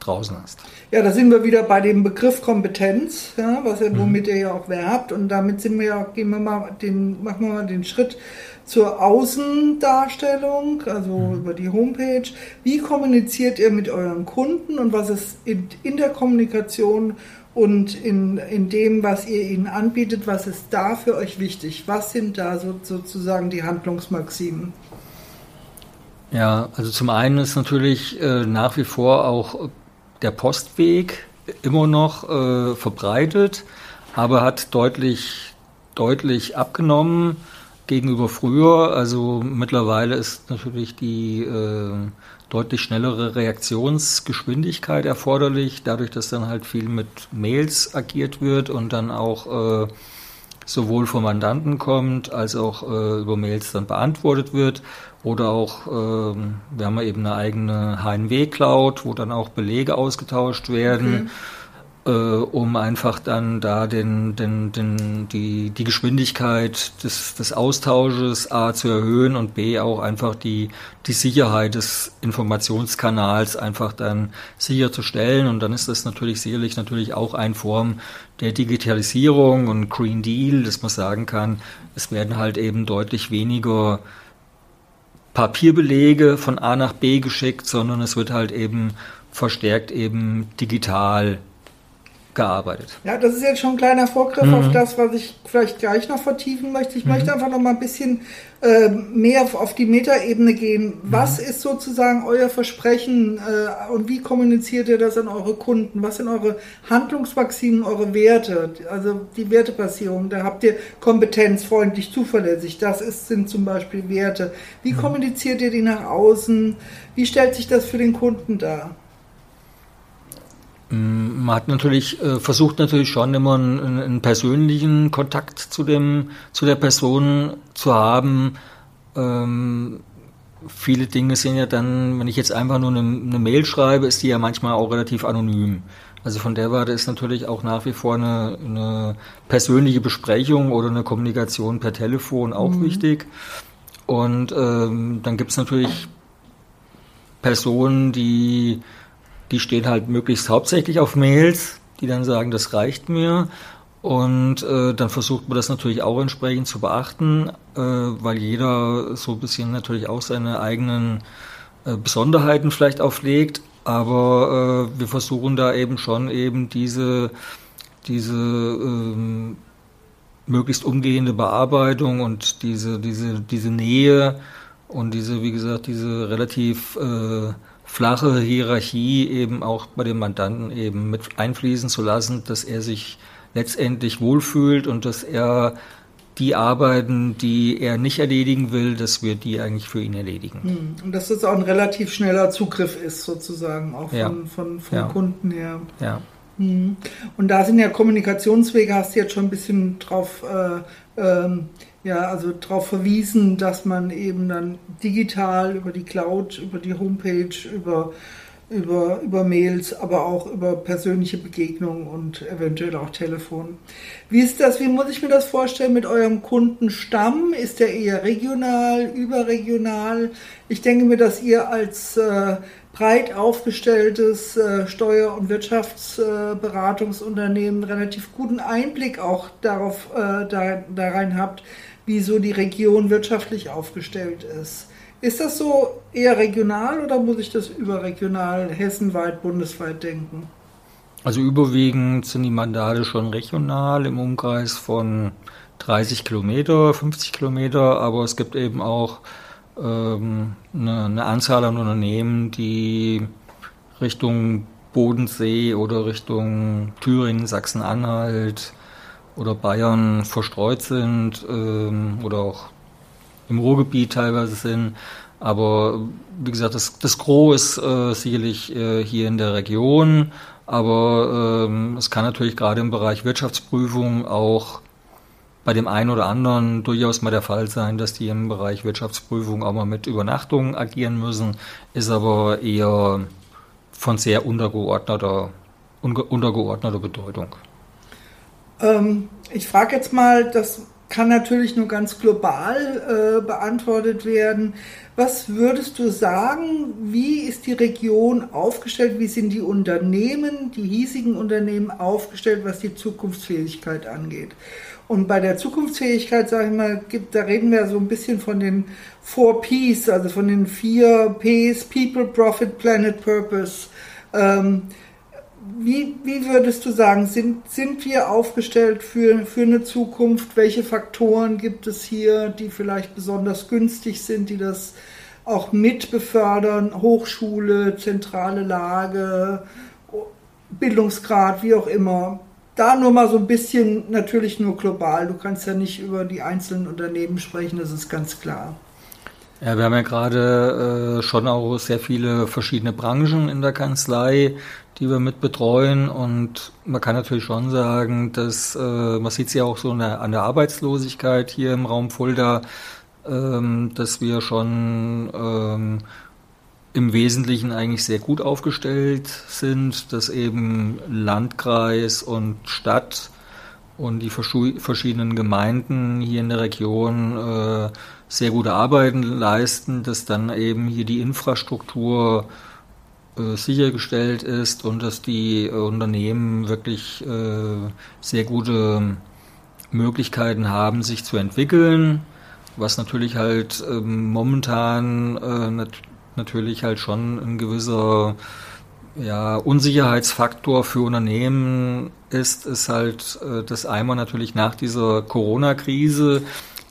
draußen ist. Ja, da sind wir wieder bei dem Begriff Kompetenz, ja, was mhm. womit ihr ja auch werbt. Und damit sind wir ja, gehen wir mal den, machen wir mal den Schritt zur Außendarstellung, also mhm. über die Homepage. Wie kommuniziert ihr mit euren Kunden und was ist in, in der Kommunikation und in, in dem, was ihr ihnen anbietet, was ist da für euch wichtig? Was sind da so, sozusagen die Handlungsmaximen? Ja, also zum einen ist natürlich äh, nach wie vor auch der Postweg immer noch äh, verbreitet, aber hat deutlich, deutlich abgenommen gegenüber früher. Also mittlerweile ist natürlich die äh, deutlich schnellere Reaktionsgeschwindigkeit erforderlich, dadurch, dass dann halt viel mit Mails agiert wird und dann auch äh, sowohl vom Mandanten kommt, als auch äh, über Mails dann beantwortet wird. Oder auch, äh, wir haben ja eben eine eigene HNW-Cloud, wo dann auch Belege ausgetauscht werden. Okay äh, um einfach dann da den, den, den, die, die Geschwindigkeit des, des Austausches A zu erhöhen und B auch einfach die, die Sicherheit des Informationskanals einfach dann sicherzustellen. Und dann ist das natürlich sicherlich natürlich auch eine Form der Digitalisierung und Green Deal, dass man sagen kann, es werden halt eben deutlich weniger Papierbelege von A nach B geschickt, sondern es wird halt eben verstärkt eben digital gearbeitet. Ja, das ist jetzt schon ein kleiner Vorgriff mhm. auf das, was ich vielleicht gleich noch vertiefen möchte. Ich mhm. möchte einfach noch mal ein bisschen äh, mehr auf, auf die Metaebene gehen. Was mhm. ist sozusagen euer Versprechen äh, und wie kommuniziert ihr das an eure Kunden? Was sind eure Handlungsmaximen, eure Werte? Also die Wertebasierung, da habt ihr Kompetenz, freundlich, zuverlässig. Das ist, sind zum Beispiel Werte. Wie mhm. kommuniziert ihr die nach außen? Wie stellt sich das für den Kunden dar? Mm, man hat natürlich äh, versucht natürlich schon immer einen, einen, persönlichen Kontakt zu dem zu der Person zu haben. Ähm, viele Dinge sind ja dann, wenn ich jetzt einfach nur eine, eine, Mail schreibe, ist die ja manchmal auch relativ anonym. Also von der Warte ist natürlich auch nach wie vor eine, eine persönliche Besprechung oder eine Kommunikation per Telefon auch mhm. wichtig. Und ähm, dann gibt es natürlich Personen, die die stehen halt möglichst hauptsächlich auf Mails, die dann sagen, das reicht mir. Und äh, dann versucht man das natürlich auch entsprechend zu beachten, äh, weil jeder so ein bisschen natürlich auch seine eigenen äh, Besonderheiten vielleicht auflegt. Aber äh, wir versuchen da eben schon eben diese, diese ähm, möglichst umgehende Bearbeitung und diese, diese, diese Nähe und diese, wie gesagt, diese relativ äh, flache Hierarchie eben auch bei dem Mandanten eben mit einfließen zu lassen, dass er sich letztendlich wohlfühlt und dass er die Arbeiten, die er nicht erledigen will, dass wir die eigentlich für ihn erledigen. Hm. Und dass das auch ein relativ schneller Zugriff ist, sozusagen, auch von, ja. von, vom ja. Kunden her. Ja. Hm. Und da sind ja Kommunikationswege, hast du jetzt schon ein bisschen drauf äh, ähm, ja, also darauf verwiesen, dass man eben dann digital über die Cloud, über die Homepage, über über, über Mails, aber auch über persönliche Begegnungen und eventuell auch Telefon. Wie ist das, wie muss ich mir das vorstellen mit eurem Kundenstamm? Ist der eher regional, überregional? Ich denke mir, dass ihr als äh, breit aufgestelltes äh, Steuer- und Wirtschaftsberatungsunternehmen äh, relativ guten Einblick auch darauf äh, da, da rein habt, wie so die Region wirtschaftlich aufgestellt ist. Ist das so eher regional oder muss ich das überregional, hessenweit, bundesweit denken? Also überwiegend sind die Mandate schon regional im Umkreis von 30 Kilometer, 50 Kilometer, aber es gibt eben auch ähm, eine, eine Anzahl an Unternehmen, die Richtung Bodensee oder Richtung Thüringen, Sachsen-Anhalt oder Bayern verstreut sind ähm, oder auch im Ruhrgebiet teilweise sind. Aber wie gesagt, das, das Gros ist äh, sicherlich äh, hier in der Region. Aber ähm, es kann natürlich gerade im Bereich Wirtschaftsprüfung auch bei dem einen oder anderen durchaus mal der Fall sein, dass die im Bereich Wirtschaftsprüfung auch mal mit Übernachtungen agieren müssen, ist aber eher von sehr untergeordneter, untergeordneter Bedeutung. Ähm, ich frage jetzt mal, das kann natürlich nur ganz global äh, beantwortet werden. Was würdest du sagen, wie ist die Region aufgestellt, wie sind die Unternehmen, die hiesigen Unternehmen aufgestellt, was die Zukunftsfähigkeit angeht? Und bei der Zukunftsfähigkeit, sage ich mal, gibt, da reden wir so ein bisschen von den Four Ps, also von den vier Ps, People, Profit, Planet, Purpose. Ähm, wie, wie würdest du sagen, sind, sind wir aufgestellt für, für eine Zukunft? Welche Faktoren gibt es hier, die vielleicht besonders günstig sind, die das auch mit befördern? Hochschule, zentrale Lage, Bildungsgrad, wie auch immer. Da nur mal so ein bisschen, natürlich nur global. Du kannst ja nicht über die einzelnen Unternehmen sprechen, das ist ganz klar. Ja, wir haben ja gerade äh, schon auch sehr viele verschiedene Branchen in der Kanzlei die wir mit betreuen. Und man kann natürlich schon sagen, dass äh, man sieht es ja auch so der, an der Arbeitslosigkeit hier im Raum Fulda, ähm, dass wir schon ähm, im Wesentlichen eigentlich sehr gut aufgestellt sind, dass eben Landkreis und Stadt und die verschiedenen Gemeinden hier in der Region äh, sehr gute Arbeiten leisten, dass dann eben hier die Infrastruktur äh, sichergestellt ist und dass die äh, Unternehmen wirklich äh, sehr gute Möglichkeiten haben, sich zu entwickeln, was natürlich halt ähm, momentan nat natürlich halt schon ein gewisser ja, Unsicherheitsfaktor für Unternehmen ist, ist halt das einmal natürlich nach dieser Corona-Krise,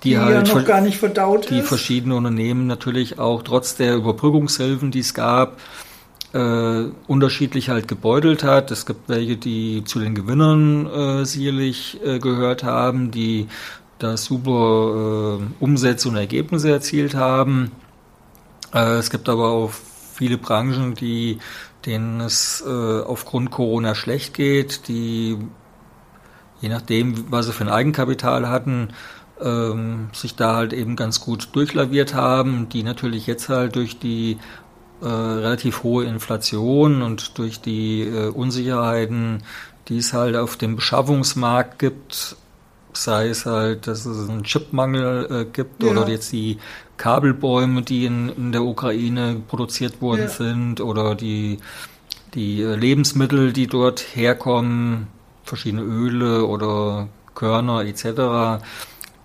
die, die halt ja noch gar nicht verdaut die ist. verschiedene Unternehmen natürlich auch trotz der Überbrückungshilfen, die es gab, äh, unterschiedlich halt gebeutelt hat. Es gibt welche, die zu den Gewinnern äh, sicherlich äh, gehört haben, die da super äh, Umsätze und Ergebnisse erzielt haben. Äh, es gibt aber auch viele Branchen, die denen es äh, aufgrund Corona schlecht geht, die je nachdem, was sie für ein Eigenkapital hatten, ähm, sich da halt eben ganz gut durchlaviert haben, die natürlich jetzt halt durch die äh, relativ hohe Inflation und durch die äh, Unsicherheiten, die es halt auf dem Beschaffungsmarkt gibt, sei es halt, dass es einen Chipmangel äh, gibt ja. oder jetzt die Kabelbäume, die in, in der Ukraine produziert worden ja. sind oder die, die äh, Lebensmittel, die dort herkommen, verschiedene Öle oder Körner etc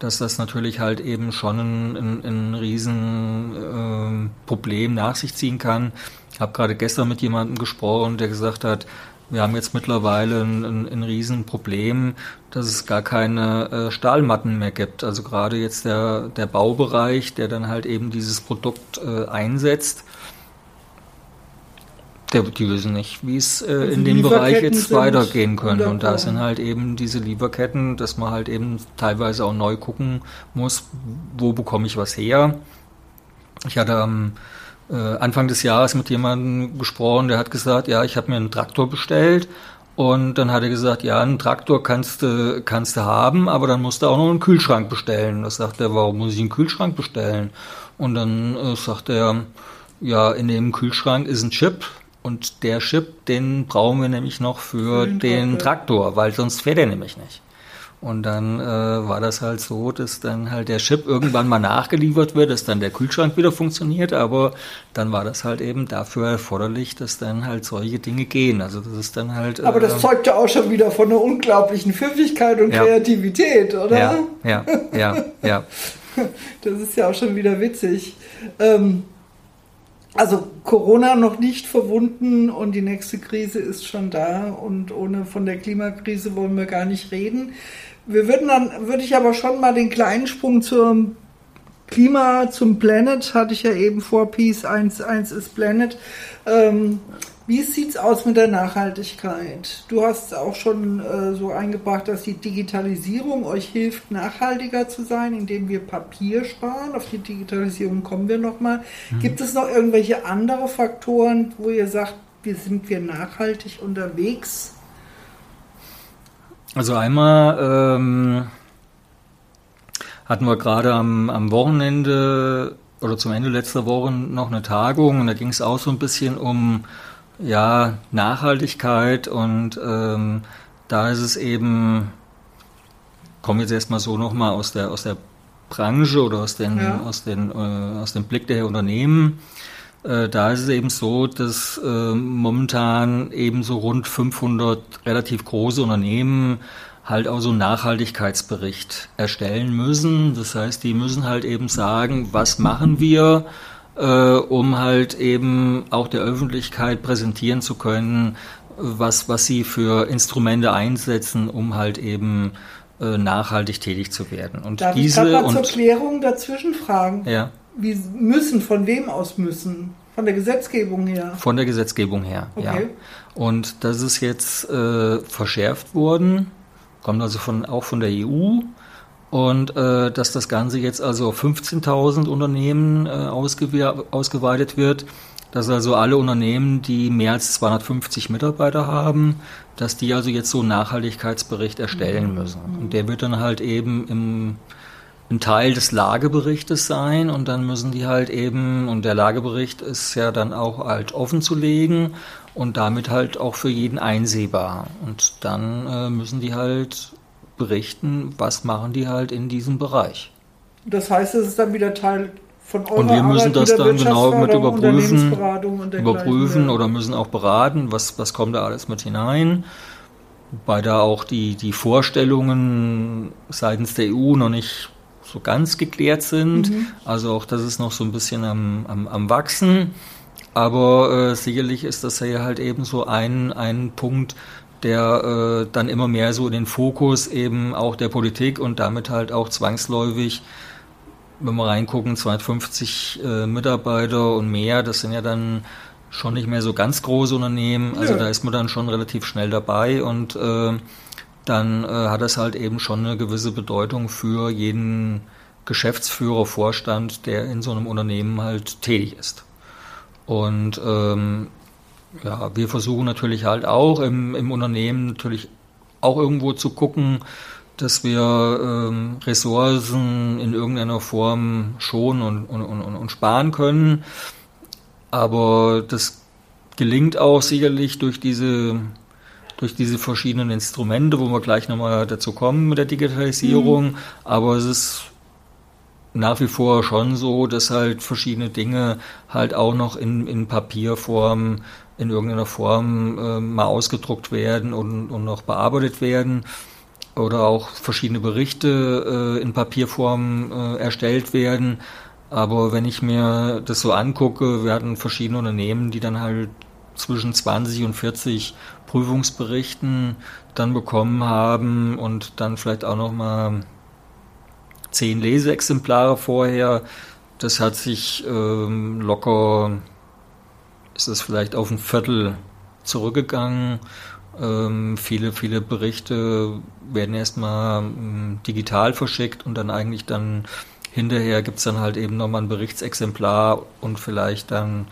dass das natürlich halt eben schon ein, ein, ein Riesenproblem äh, nach sich ziehen kann. Ich habe gerade gestern mit jemandem gesprochen, der gesagt hat, wir haben jetzt mittlerweile ein, ein, ein Riesenproblem, dass es gar keine äh, Stahlmatten mehr gibt. Also gerade jetzt der, der Baubereich, der dann halt eben dieses Produkt äh, einsetzt, der, die wissen nicht, wie es äh, also in dem Bereich jetzt weitergehen könnte. Und da sind halt eben diese Lieferketten, dass man halt eben teilweise auch neu gucken muss, wo bekomme ich was her. Ich hatte am äh, Anfang des Jahres mit jemandem gesprochen, der hat gesagt, ja, ich habe mir einen Traktor bestellt. Und dann hat er gesagt, ja, einen Traktor kannst du, kannst du haben, aber dann musst du auch noch einen Kühlschrank bestellen. Das sagt er, warum muss ich einen Kühlschrank bestellen? Und dann äh, sagt er, ja, in dem Kühlschrank ist ein Chip, Und der Chip, den brauchen wir nämlich noch für, für den, den Traktor, weil sonst fährt er nämlich nicht. Und dann äh, war das halt so, dass dann halt der Chip irgendwann mal nachgeliefert wird, dass dann der Kühlschrank wieder funktioniert, aber dann war das halt eben dafür erforderlich, dass dann halt solche Dinge gehen. Also das ist dann halt. Aber das äh, zeugt ja auch schon wieder von einer unglaublichen Pfiffigkeit und ja. Kreativität, oder? Ja, ja, ja, ja. Das ist ja auch schon wieder witzig. Ähm, also Corona noch nicht verwunden und die nächste Krise ist schon da und ohne von der Klimakrise wollen wir gar nicht reden. Wir würden dann, würde ich aber schon mal den kleinen Sprung zum Klima, zum Planet, hatte ich ja eben vor, Peace 1, 1 ist Planet. Ähm, wie sieht es aus mit der Nachhaltigkeit? Du hast auch schon äh, so eingebracht, dass die Digitalisierung euch hilft, nachhaltiger zu sein, indem wir Papier sparen. Auf die Digitalisierung kommen wir nochmal. Mhm. Gibt es noch irgendwelche andere Faktoren, wo ihr sagt, wie sind wir nachhaltig unterwegs? Also einmal ähm, hatten wir gerade am, am Wochenende oder zum Ende letzter Woche noch eine Tagung und da ging es auch so ein bisschen um ja, Nachhaltigkeit und ähm, da ist es eben, kommen jetzt erstmal so nochmal aus der, aus der Branche oder aus, den, ja. aus, den, äh, aus dem Blick der Unternehmen. Äh, da ist es eben so, dass äh, momentan eben so rund 500 relativ große Unternehmen halt auch so einen Nachhaltigkeitsbericht erstellen müssen. Das heißt, die müssen halt eben sagen, was machen wir, äh, um halt eben auch der Öffentlichkeit präsentieren zu können, was, was sie für Instrumente einsetzen, um halt eben äh, nachhaltig tätig zu werden. Und Darf diese ich mal und, zur Klärung dazwischen fragen? Ja. Wie müssen, von wem aus müssen? Von der Gesetzgebung her? Von der Gesetzgebung her, okay. ja. Und das ist jetzt äh, verschärft worden, kommt also von, auch von der EU. Und äh, dass das Ganze jetzt also auf 15.000 Unternehmen äh, ausgeweitet wird, dass also alle Unternehmen, die mehr als 250 Mitarbeiter haben, dass die also jetzt so einen Nachhaltigkeitsbericht erstellen müssen. Und der wird dann halt eben im ein Teil des Lageberichtes sein und dann müssen die halt eben, und der Lagebericht ist ja dann auch halt offen zu legen und damit halt auch für jeden einsehbar. Und dann äh, müssen die halt berichten, was machen die halt in diesem Bereich. Das heißt, es ist dann wieder Teil von eurer Und wir müssen Arbeit, das dann genau mit überprüfen, überprüfen oder müssen auch beraten, was, was kommt da alles mit hinein. Wobei da auch die, die Vorstellungen seitens der EU noch nicht so ganz geklärt sind. Mhm. Also auch das ist noch so ein bisschen am, am, am Wachsen. Aber äh, sicherlich ist das ja halt eben so ein, ein Punkt, der äh, dann immer mehr so in den Fokus eben auch der Politik und damit halt auch zwangsläufig, wenn wir reingucken, 250 äh, Mitarbeiter und mehr, das sind ja dann schon nicht mehr so ganz große Unternehmen. Also ja. da ist man dann schon relativ schnell dabei und äh, dann äh, hat es halt eben schon eine gewisse Bedeutung für jeden Geschäftsführer, Vorstand, der in so einem Unternehmen halt tätig ist. Und ähm, ja, wir versuchen natürlich halt auch im, im Unternehmen natürlich auch irgendwo zu gucken, dass wir ähm, Ressourcen in irgendeiner Form schonen und, und, und, und sparen können. Aber das gelingt auch sicherlich durch diese durch diese verschiedenen Instrumente, wo wir gleich nochmal dazu kommen mit der Digitalisierung. Mhm. Aber es ist nach wie vor schon so, dass halt verschiedene Dinge halt auch noch in, in Papierform, in irgendeiner Form äh, mal ausgedruckt werden und, und noch bearbeitet werden oder auch verschiedene Berichte äh, in Papierform äh, erstellt werden. Aber wenn ich mir das so angucke, wir hatten verschiedene Unternehmen, die dann halt zwischen 20 und 40 Prüfungsberichten dann bekommen haben und dann vielleicht auch noch mal zehn Leseexemplare vorher. Das hat sich ähm, locker, ist es vielleicht auf ein Viertel zurückgegangen. Ähm, viele, viele Berichte werden erstmal ähm, digital verschickt und dann eigentlich dann hinterher gibt es dann halt eben nochmal ein Berichtsexemplar und vielleicht dann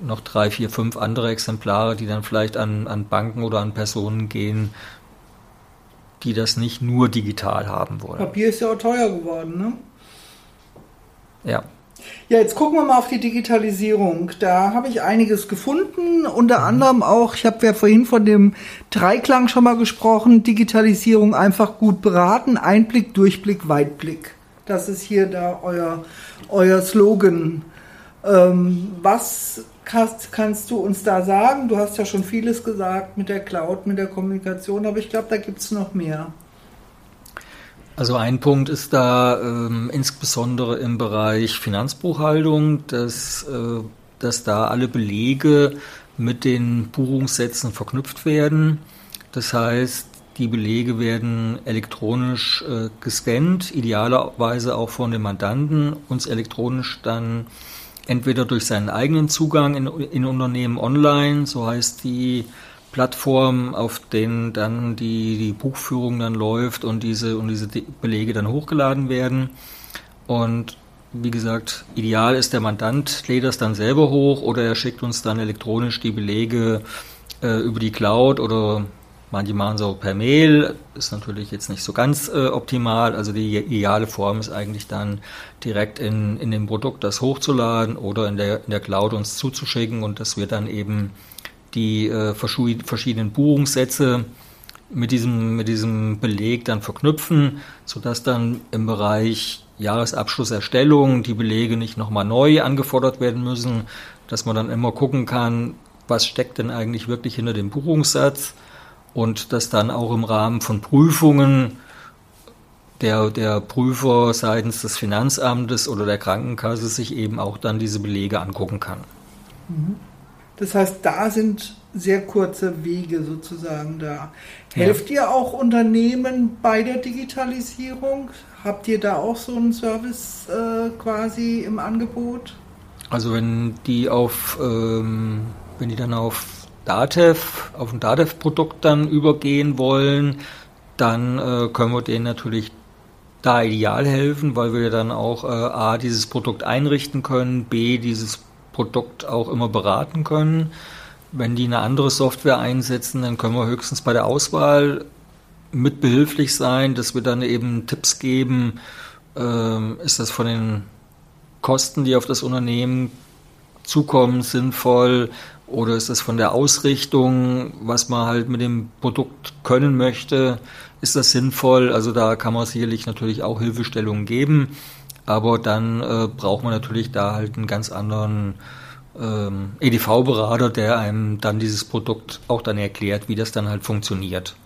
noch drei, vier, fünf andere Exemplare, die dann vielleicht an, an Banken oder an Personen gehen, die das nicht nur digital haben wollen. Papier ist ja auch teuer geworden, ne? Ja. Ja, jetzt gucken wir mal auf die Digitalisierung. Da habe ich einiges gefunden, unter anderem auch, ich habe ja vorhin von dem Dreiklang schon mal gesprochen, Digitalisierung einfach gut beraten, Einblick, Durchblick, Weitblick. Das ist hier da euer, euer Slogan. Ähm, was kannst, kannst du uns da sagen? Du hast ja schon vieles gesagt mit der Cloud, mit der Kommunikation, aber ich glaube, da gibt es noch mehr. Also ein Punkt ist da ähm, insbesondere im Bereich Finanzbuchhaltung, dass, äh, dass da alle Belege mit den Buchungssätzen verknüpft werden. Das heißt, die Belege werden elektronisch äh, gescannt, idealerweise auch von dem Mandanten, uns elektronisch dann entweder durch seinen eigenen Zugang in, in Unternehmen online, so heißt die Plattformen, auf denen dann die, die Buchführung dann läuft und diese, und diese Belege dann hochgeladen werden. Und wie gesagt, ideal ist der Mandant lädt das dann selber hoch oder er schickt uns dann elektronisch die Belege äh, über die Cloud oder manche machen es auch per Mail. Ist natürlich jetzt nicht so ganz äh, optimal. Also die ideale Form ist eigentlich dann direkt in, in dem Produkt das hochzuladen oder in der, in der Cloud uns zuzuschicken und dass wir dann eben die äh, verschiedenen Buchungssätze mit diesem, mit diesem Beleg dann verknüpfen, sodass dann im Bereich Jahresabschlusserstellung die Belege nicht nochmal neu angefordert werden müssen, dass man dann immer gucken kann, was steckt denn eigentlich wirklich hinter dem Buchungssatz und dass dann auch im Rahmen von Prüfungen der, der Prüfer seitens des Finanzamtes oder der Krankenkasse sich eben auch dann diese Belege angucken kann. Mhm. Das heißt, da sind sehr kurze Wege sozusagen da. Helft ja. ihr auch Unternehmen bei der Digitalisierung? Habt ihr da auch so einen Service äh, quasi im Angebot? Also wenn die auf, ähm, wenn die dann auf Datev, auf ein Datev-Produkt dann übergehen wollen, dann äh, können wir denen natürlich da ideal helfen, weil wir dann auch äh, A, dieses Produkt einrichten können, B, dieses Produkt auch immer beraten können. Wenn die eine andere Software einsetzen, dann können wir höchstens bei der Auswahl mit behilflich sein, dass wir dann eben Tipps geben, ähm, ist das von den Kosten, die auf das Unternehmen zukommen, sinnvoll oder ist das von der Ausrichtung, was man halt mit dem Produkt können möchte, ist das sinnvoll? Also da kann man sicherlich natürlich auch Hilfestellungen geben. Aber dann äh, braucht man natürlich da halt einen ganz anderen ähm, EDV-Berater, der einem dann dieses Produkt auch dann erklärt, wie das dann halt funktioniert.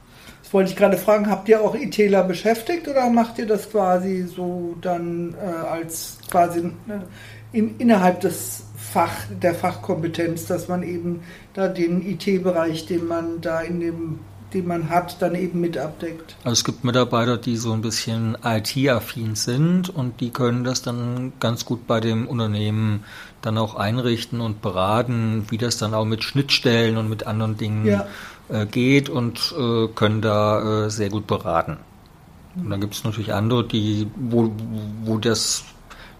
Das wollte ich gerade fragen, habt ihr auch ITler beschäftigt oder macht ihr das quasi so dann äh, als quasi äh, in, innerhalb des Fach, der Fachkompetenz, dass man eben da den IT-Bereich, den man da in dem die man hat, dann eben mit abdeckt. Also es gibt Mitarbeiter, die so ein bisschen IT-affin sind und die können das dann ganz gut bei dem Unternehmen dann auch einrichten und beraten, wie das dann auch mit Schnittstellen und mit anderen Dingen ja. äh, geht und äh, können da äh, sehr gut beraten. Und dann gibt es natürlich andere, die, wo, wo das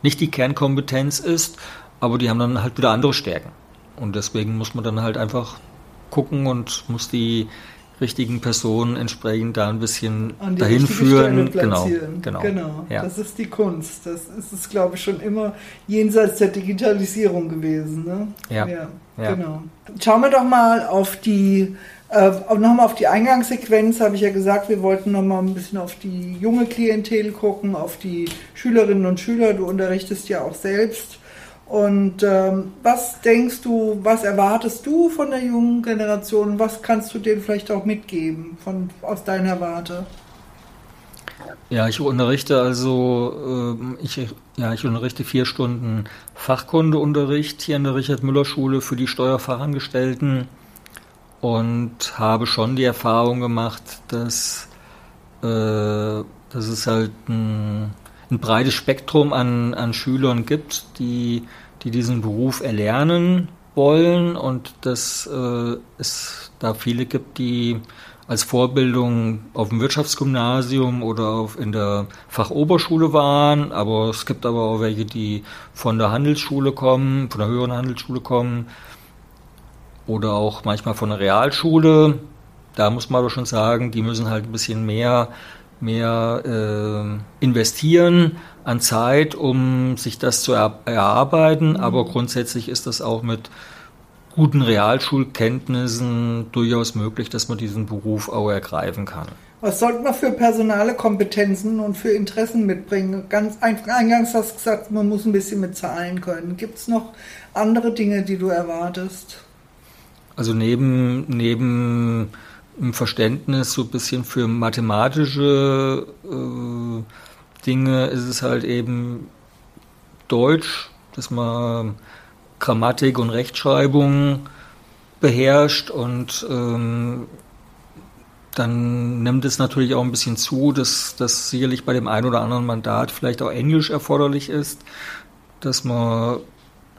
nicht die Kernkompetenz ist, aber die haben dann halt wieder andere Stärken. Und deswegen muss man dann halt einfach gucken und muss die richtigen Personen entsprechend da ein bisschen dahin führen. Genau, genau. genau. Ja. Das ist die Kunst. Das ist es, glaube ich, schon immer jenseits der Digitalisierung gewesen. Ne? Ja. ja. ja. Genau. Schauen wir doch mal auf die äh, nochmal auf die Eingangssequenz habe ich ja gesagt, wir wollten nochmal ein bisschen auf die junge Klientel gucken, auf die Schülerinnen und Schüler. Du unterrichtest ja auch selbst. Und ähm, was denkst du, was erwartest du von der jungen Generation? Was kannst du denen vielleicht auch mitgeben von, aus deiner Warte? Ja, ich unterrichte also, äh, ich, ja, ich unterrichte vier Stunden Fachkundeunterricht hier in der Richard-Müller-Schule für die Steuerfachangestellten und habe schon die Erfahrung gemacht, dass, äh, dass es halt ein ein breites Spektrum an, an Schülern gibt, die, die diesen Beruf erlernen wollen und dass äh, es da viele gibt, die als Vorbildung auf dem Wirtschaftsgymnasium oder auf, in der Fachoberschule waren, aber es gibt aber auch welche, die von der Handelsschule kommen, von der höheren Handelsschule kommen oder auch manchmal von der Realschule. Da muss man aber schon sagen, die müssen halt ein bisschen mehr mehr äh, investieren an Zeit, um sich das zu er erarbeiten. Mhm. Aber grundsätzlich ist das auch mit guten Realschulkenntnissen durchaus möglich, dass man diesen Beruf auch ergreifen kann. Was sollte man für personale Kompetenzen und für Interessen mitbringen? Ganz eingangs hast du gesagt, man muss ein bisschen mit Zahlen können. Gibt es noch andere Dinge, die du erwartest? Also neben, neben im Verständnis so ein bisschen für mathematische äh, Dinge ist es halt eben Deutsch, dass man Grammatik und Rechtschreibung beherrscht und ähm, dann nimmt es natürlich auch ein bisschen zu, dass, dass sicherlich bei dem einen oder anderen Mandat vielleicht auch Englisch erforderlich ist, dass man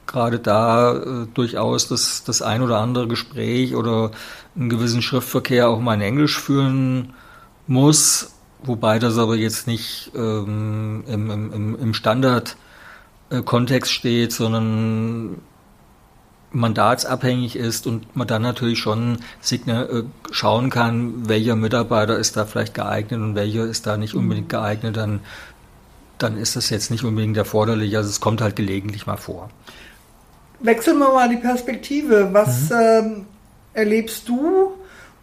gerade da äh, durchaus das, das ein oder andere Gespräch oder einen gewissen Schriftverkehr auch mal in Englisch führen muss, wobei das aber jetzt nicht ähm, im, im, im Standard-Kontext steht, sondern mandatsabhängig ist und man dann natürlich schon äh, schauen kann, welcher Mitarbeiter ist da vielleicht geeignet und welcher ist da nicht unbedingt mhm. geeignet, dann, dann ist das jetzt nicht unbedingt erforderlich. Also es kommt halt gelegentlich mal vor. Wechseln wir mal die Perspektive. Was mhm. ähm, erlebst du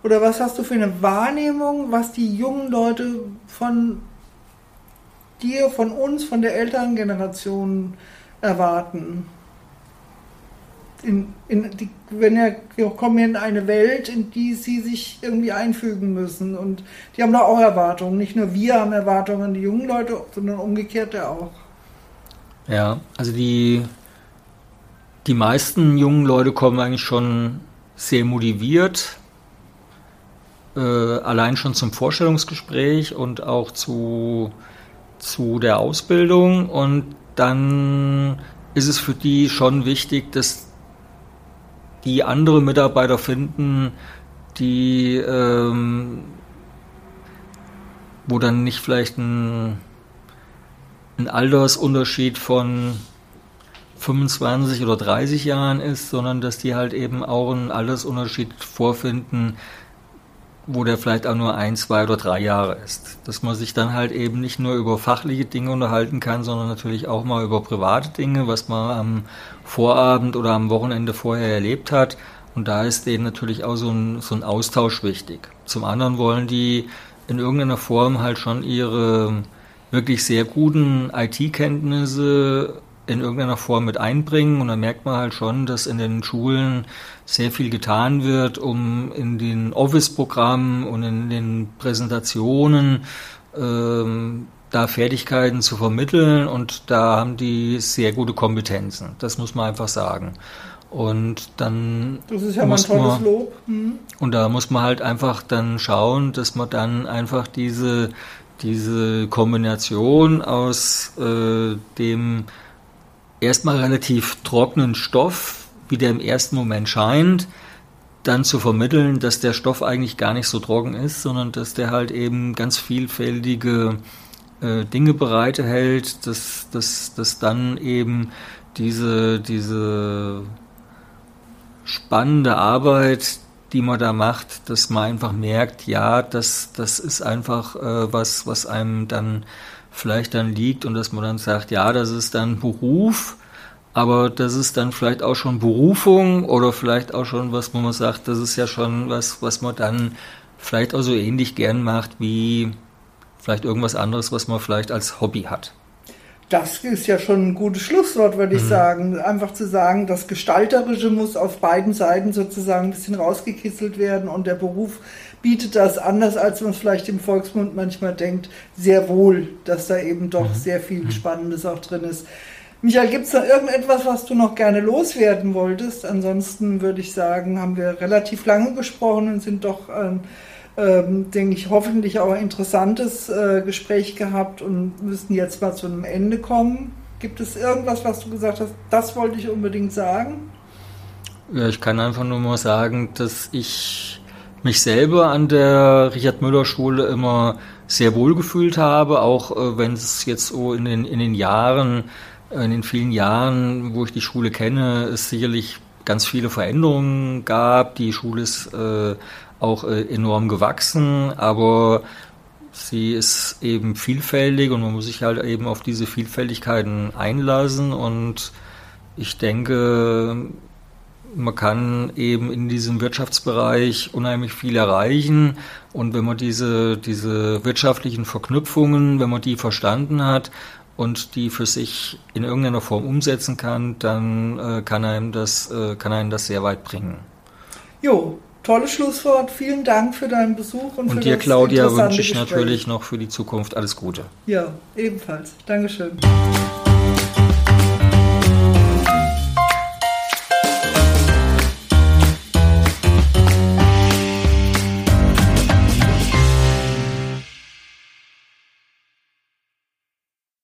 oder was hast du für eine Wahrnehmung, was die jungen Leute von dir, von uns, von der älteren Generation erwarten? In, in die, wenn ja, wir kommen in eine Welt, in die sie sich irgendwie einfügen müssen. Und die haben da auch Erwartungen. Nicht nur wir haben Erwartungen an die jungen Leute, sondern umgekehrt ja auch. Ja, also die, die meisten jungen Leute kommen eigentlich schon sehr motiviert, äh, allein schon zum Vorstellungsgespräch und auch zu, zu der Ausbildung. Und dann ist es für die schon wichtig, dass die andere Mitarbeiter finden, die ähm, wo dann nicht vielleicht ein, ein Altersunterschied von 25 oder 30 Jahren ist, sondern dass die halt eben auch einen Altersunterschied vorfinden, wo der vielleicht auch nur ein, zwei oder drei Jahre ist. Dass man sich dann halt eben nicht nur über fachliche Dinge unterhalten kann, sondern natürlich auch mal über private Dinge, was man am Vorabend oder am Wochenende vorher erlebt hat. Und da ist denen natürlich auch so ein, so ein Austausch wichtig. Zum anderen wollen die in irgendeiner Form halt schon ihre wirklich sehr guten IT-Kenntnisse in irgendeiner Form mit einbringen. Und dann merkt man halt schon, dass in den Schulen sehr viel getan wird, um in den Office-Programmen und in den Präsentationen ähm, da Fertigkeiten zu vermitteln und da haben die sehr gute Kompetenzen. Das muss man einfach sagen. Und dann das ist ja muss ein tolles man, Lob. Mhm. Und da muss man halt einfach dann schauen, dass man dann einfach diese diese Kombination aus äh, dem erstmal relativ trockenen Stoff, wie der im ersten Moment scheint, dann zu vermitteln, dass der Stoff eigentlich gar nicht so trocken ist, sondern dass der halt eben ganz vielfältige äh, Dinge bereithält, dass, dass, dass dann eben diese, diese spannende Arbeit, die man da macht, dass man einfach merkt, ja, das, das ist einfach äh, was, was einem dann vielleicht dann liegt und dass man dann sagt, ja, das ist dann Beruf, aber das ist dann vielleicht auch schon Berufung oder vielleicht auch schon was, wo man sagt, das ist ja schon was, was man dann vielleicht auch so ähnlich gern macht wie vielleicht irgendwas anderes, was man vielleicht als Hobby hat. Das ist ja schon ein gutes Schlusswort, würde ich mhm. sagen. Einfach zu sagen, das Gestalterische muss auf beiden Seiten sozusagen ein bisschen rausgekitzelt werden und der Beruf bietet das anders, als man es vielleicht im Volksmund manchmal denkt, sehr wohl, dass da eben doch mhm. sehr viel mhm. Spannendes auch drin ist. Michael, gibt es da irgendetwas, was du noch gerne loswerden wolltest? Ansonsten würde ich sagen, haben wir relativ lange gesprochen und sind doch ein, ähm, denke ich, hoffentlich auch ein interessantes äh, Gespräch gehabt und müssen jetzt mal zu einem Ende kommen. Gibt es irgendwas, was du gesagt hast, das wollte ich unbedingt sagen? Ja, ich kann einfach nur mal sagen, dass ich mich selber an der Richard Müller Schule immer sehr wohl gefühlt habe, auch äh, wenn es jetzt so in den, in den Jahren, äh, in den vielen Jahren, wo ich die Schule kenne, es sicherlich ganz viele Veränderungen gab. Die Schule ist äh, auch äh, enorm gewachsen, aber sie ist eben vielfältig und man muss sich halt eben auf diese Vielfältigkeiten einlassen und ich denke, man kann eben in diesem Wirtschaftsbereich unheimlich viel erreichen und wenn man diese, diese wirtschaftlichen Verknüpfungen, wenn man die verstanden hat und die für sich in irgendeiner Form umsetzen kann, dann äh, kann, einem das, äh, kann einem das sehr weit bringen. Jo, tolles Schlusswort. Vielen Dank für deinen Besuch und, und für dir, das Claudia, wünsche ich Gespräch. natürlich noch für die Zukunft alles Gute. Ja, ebenfalls. Dankeschön.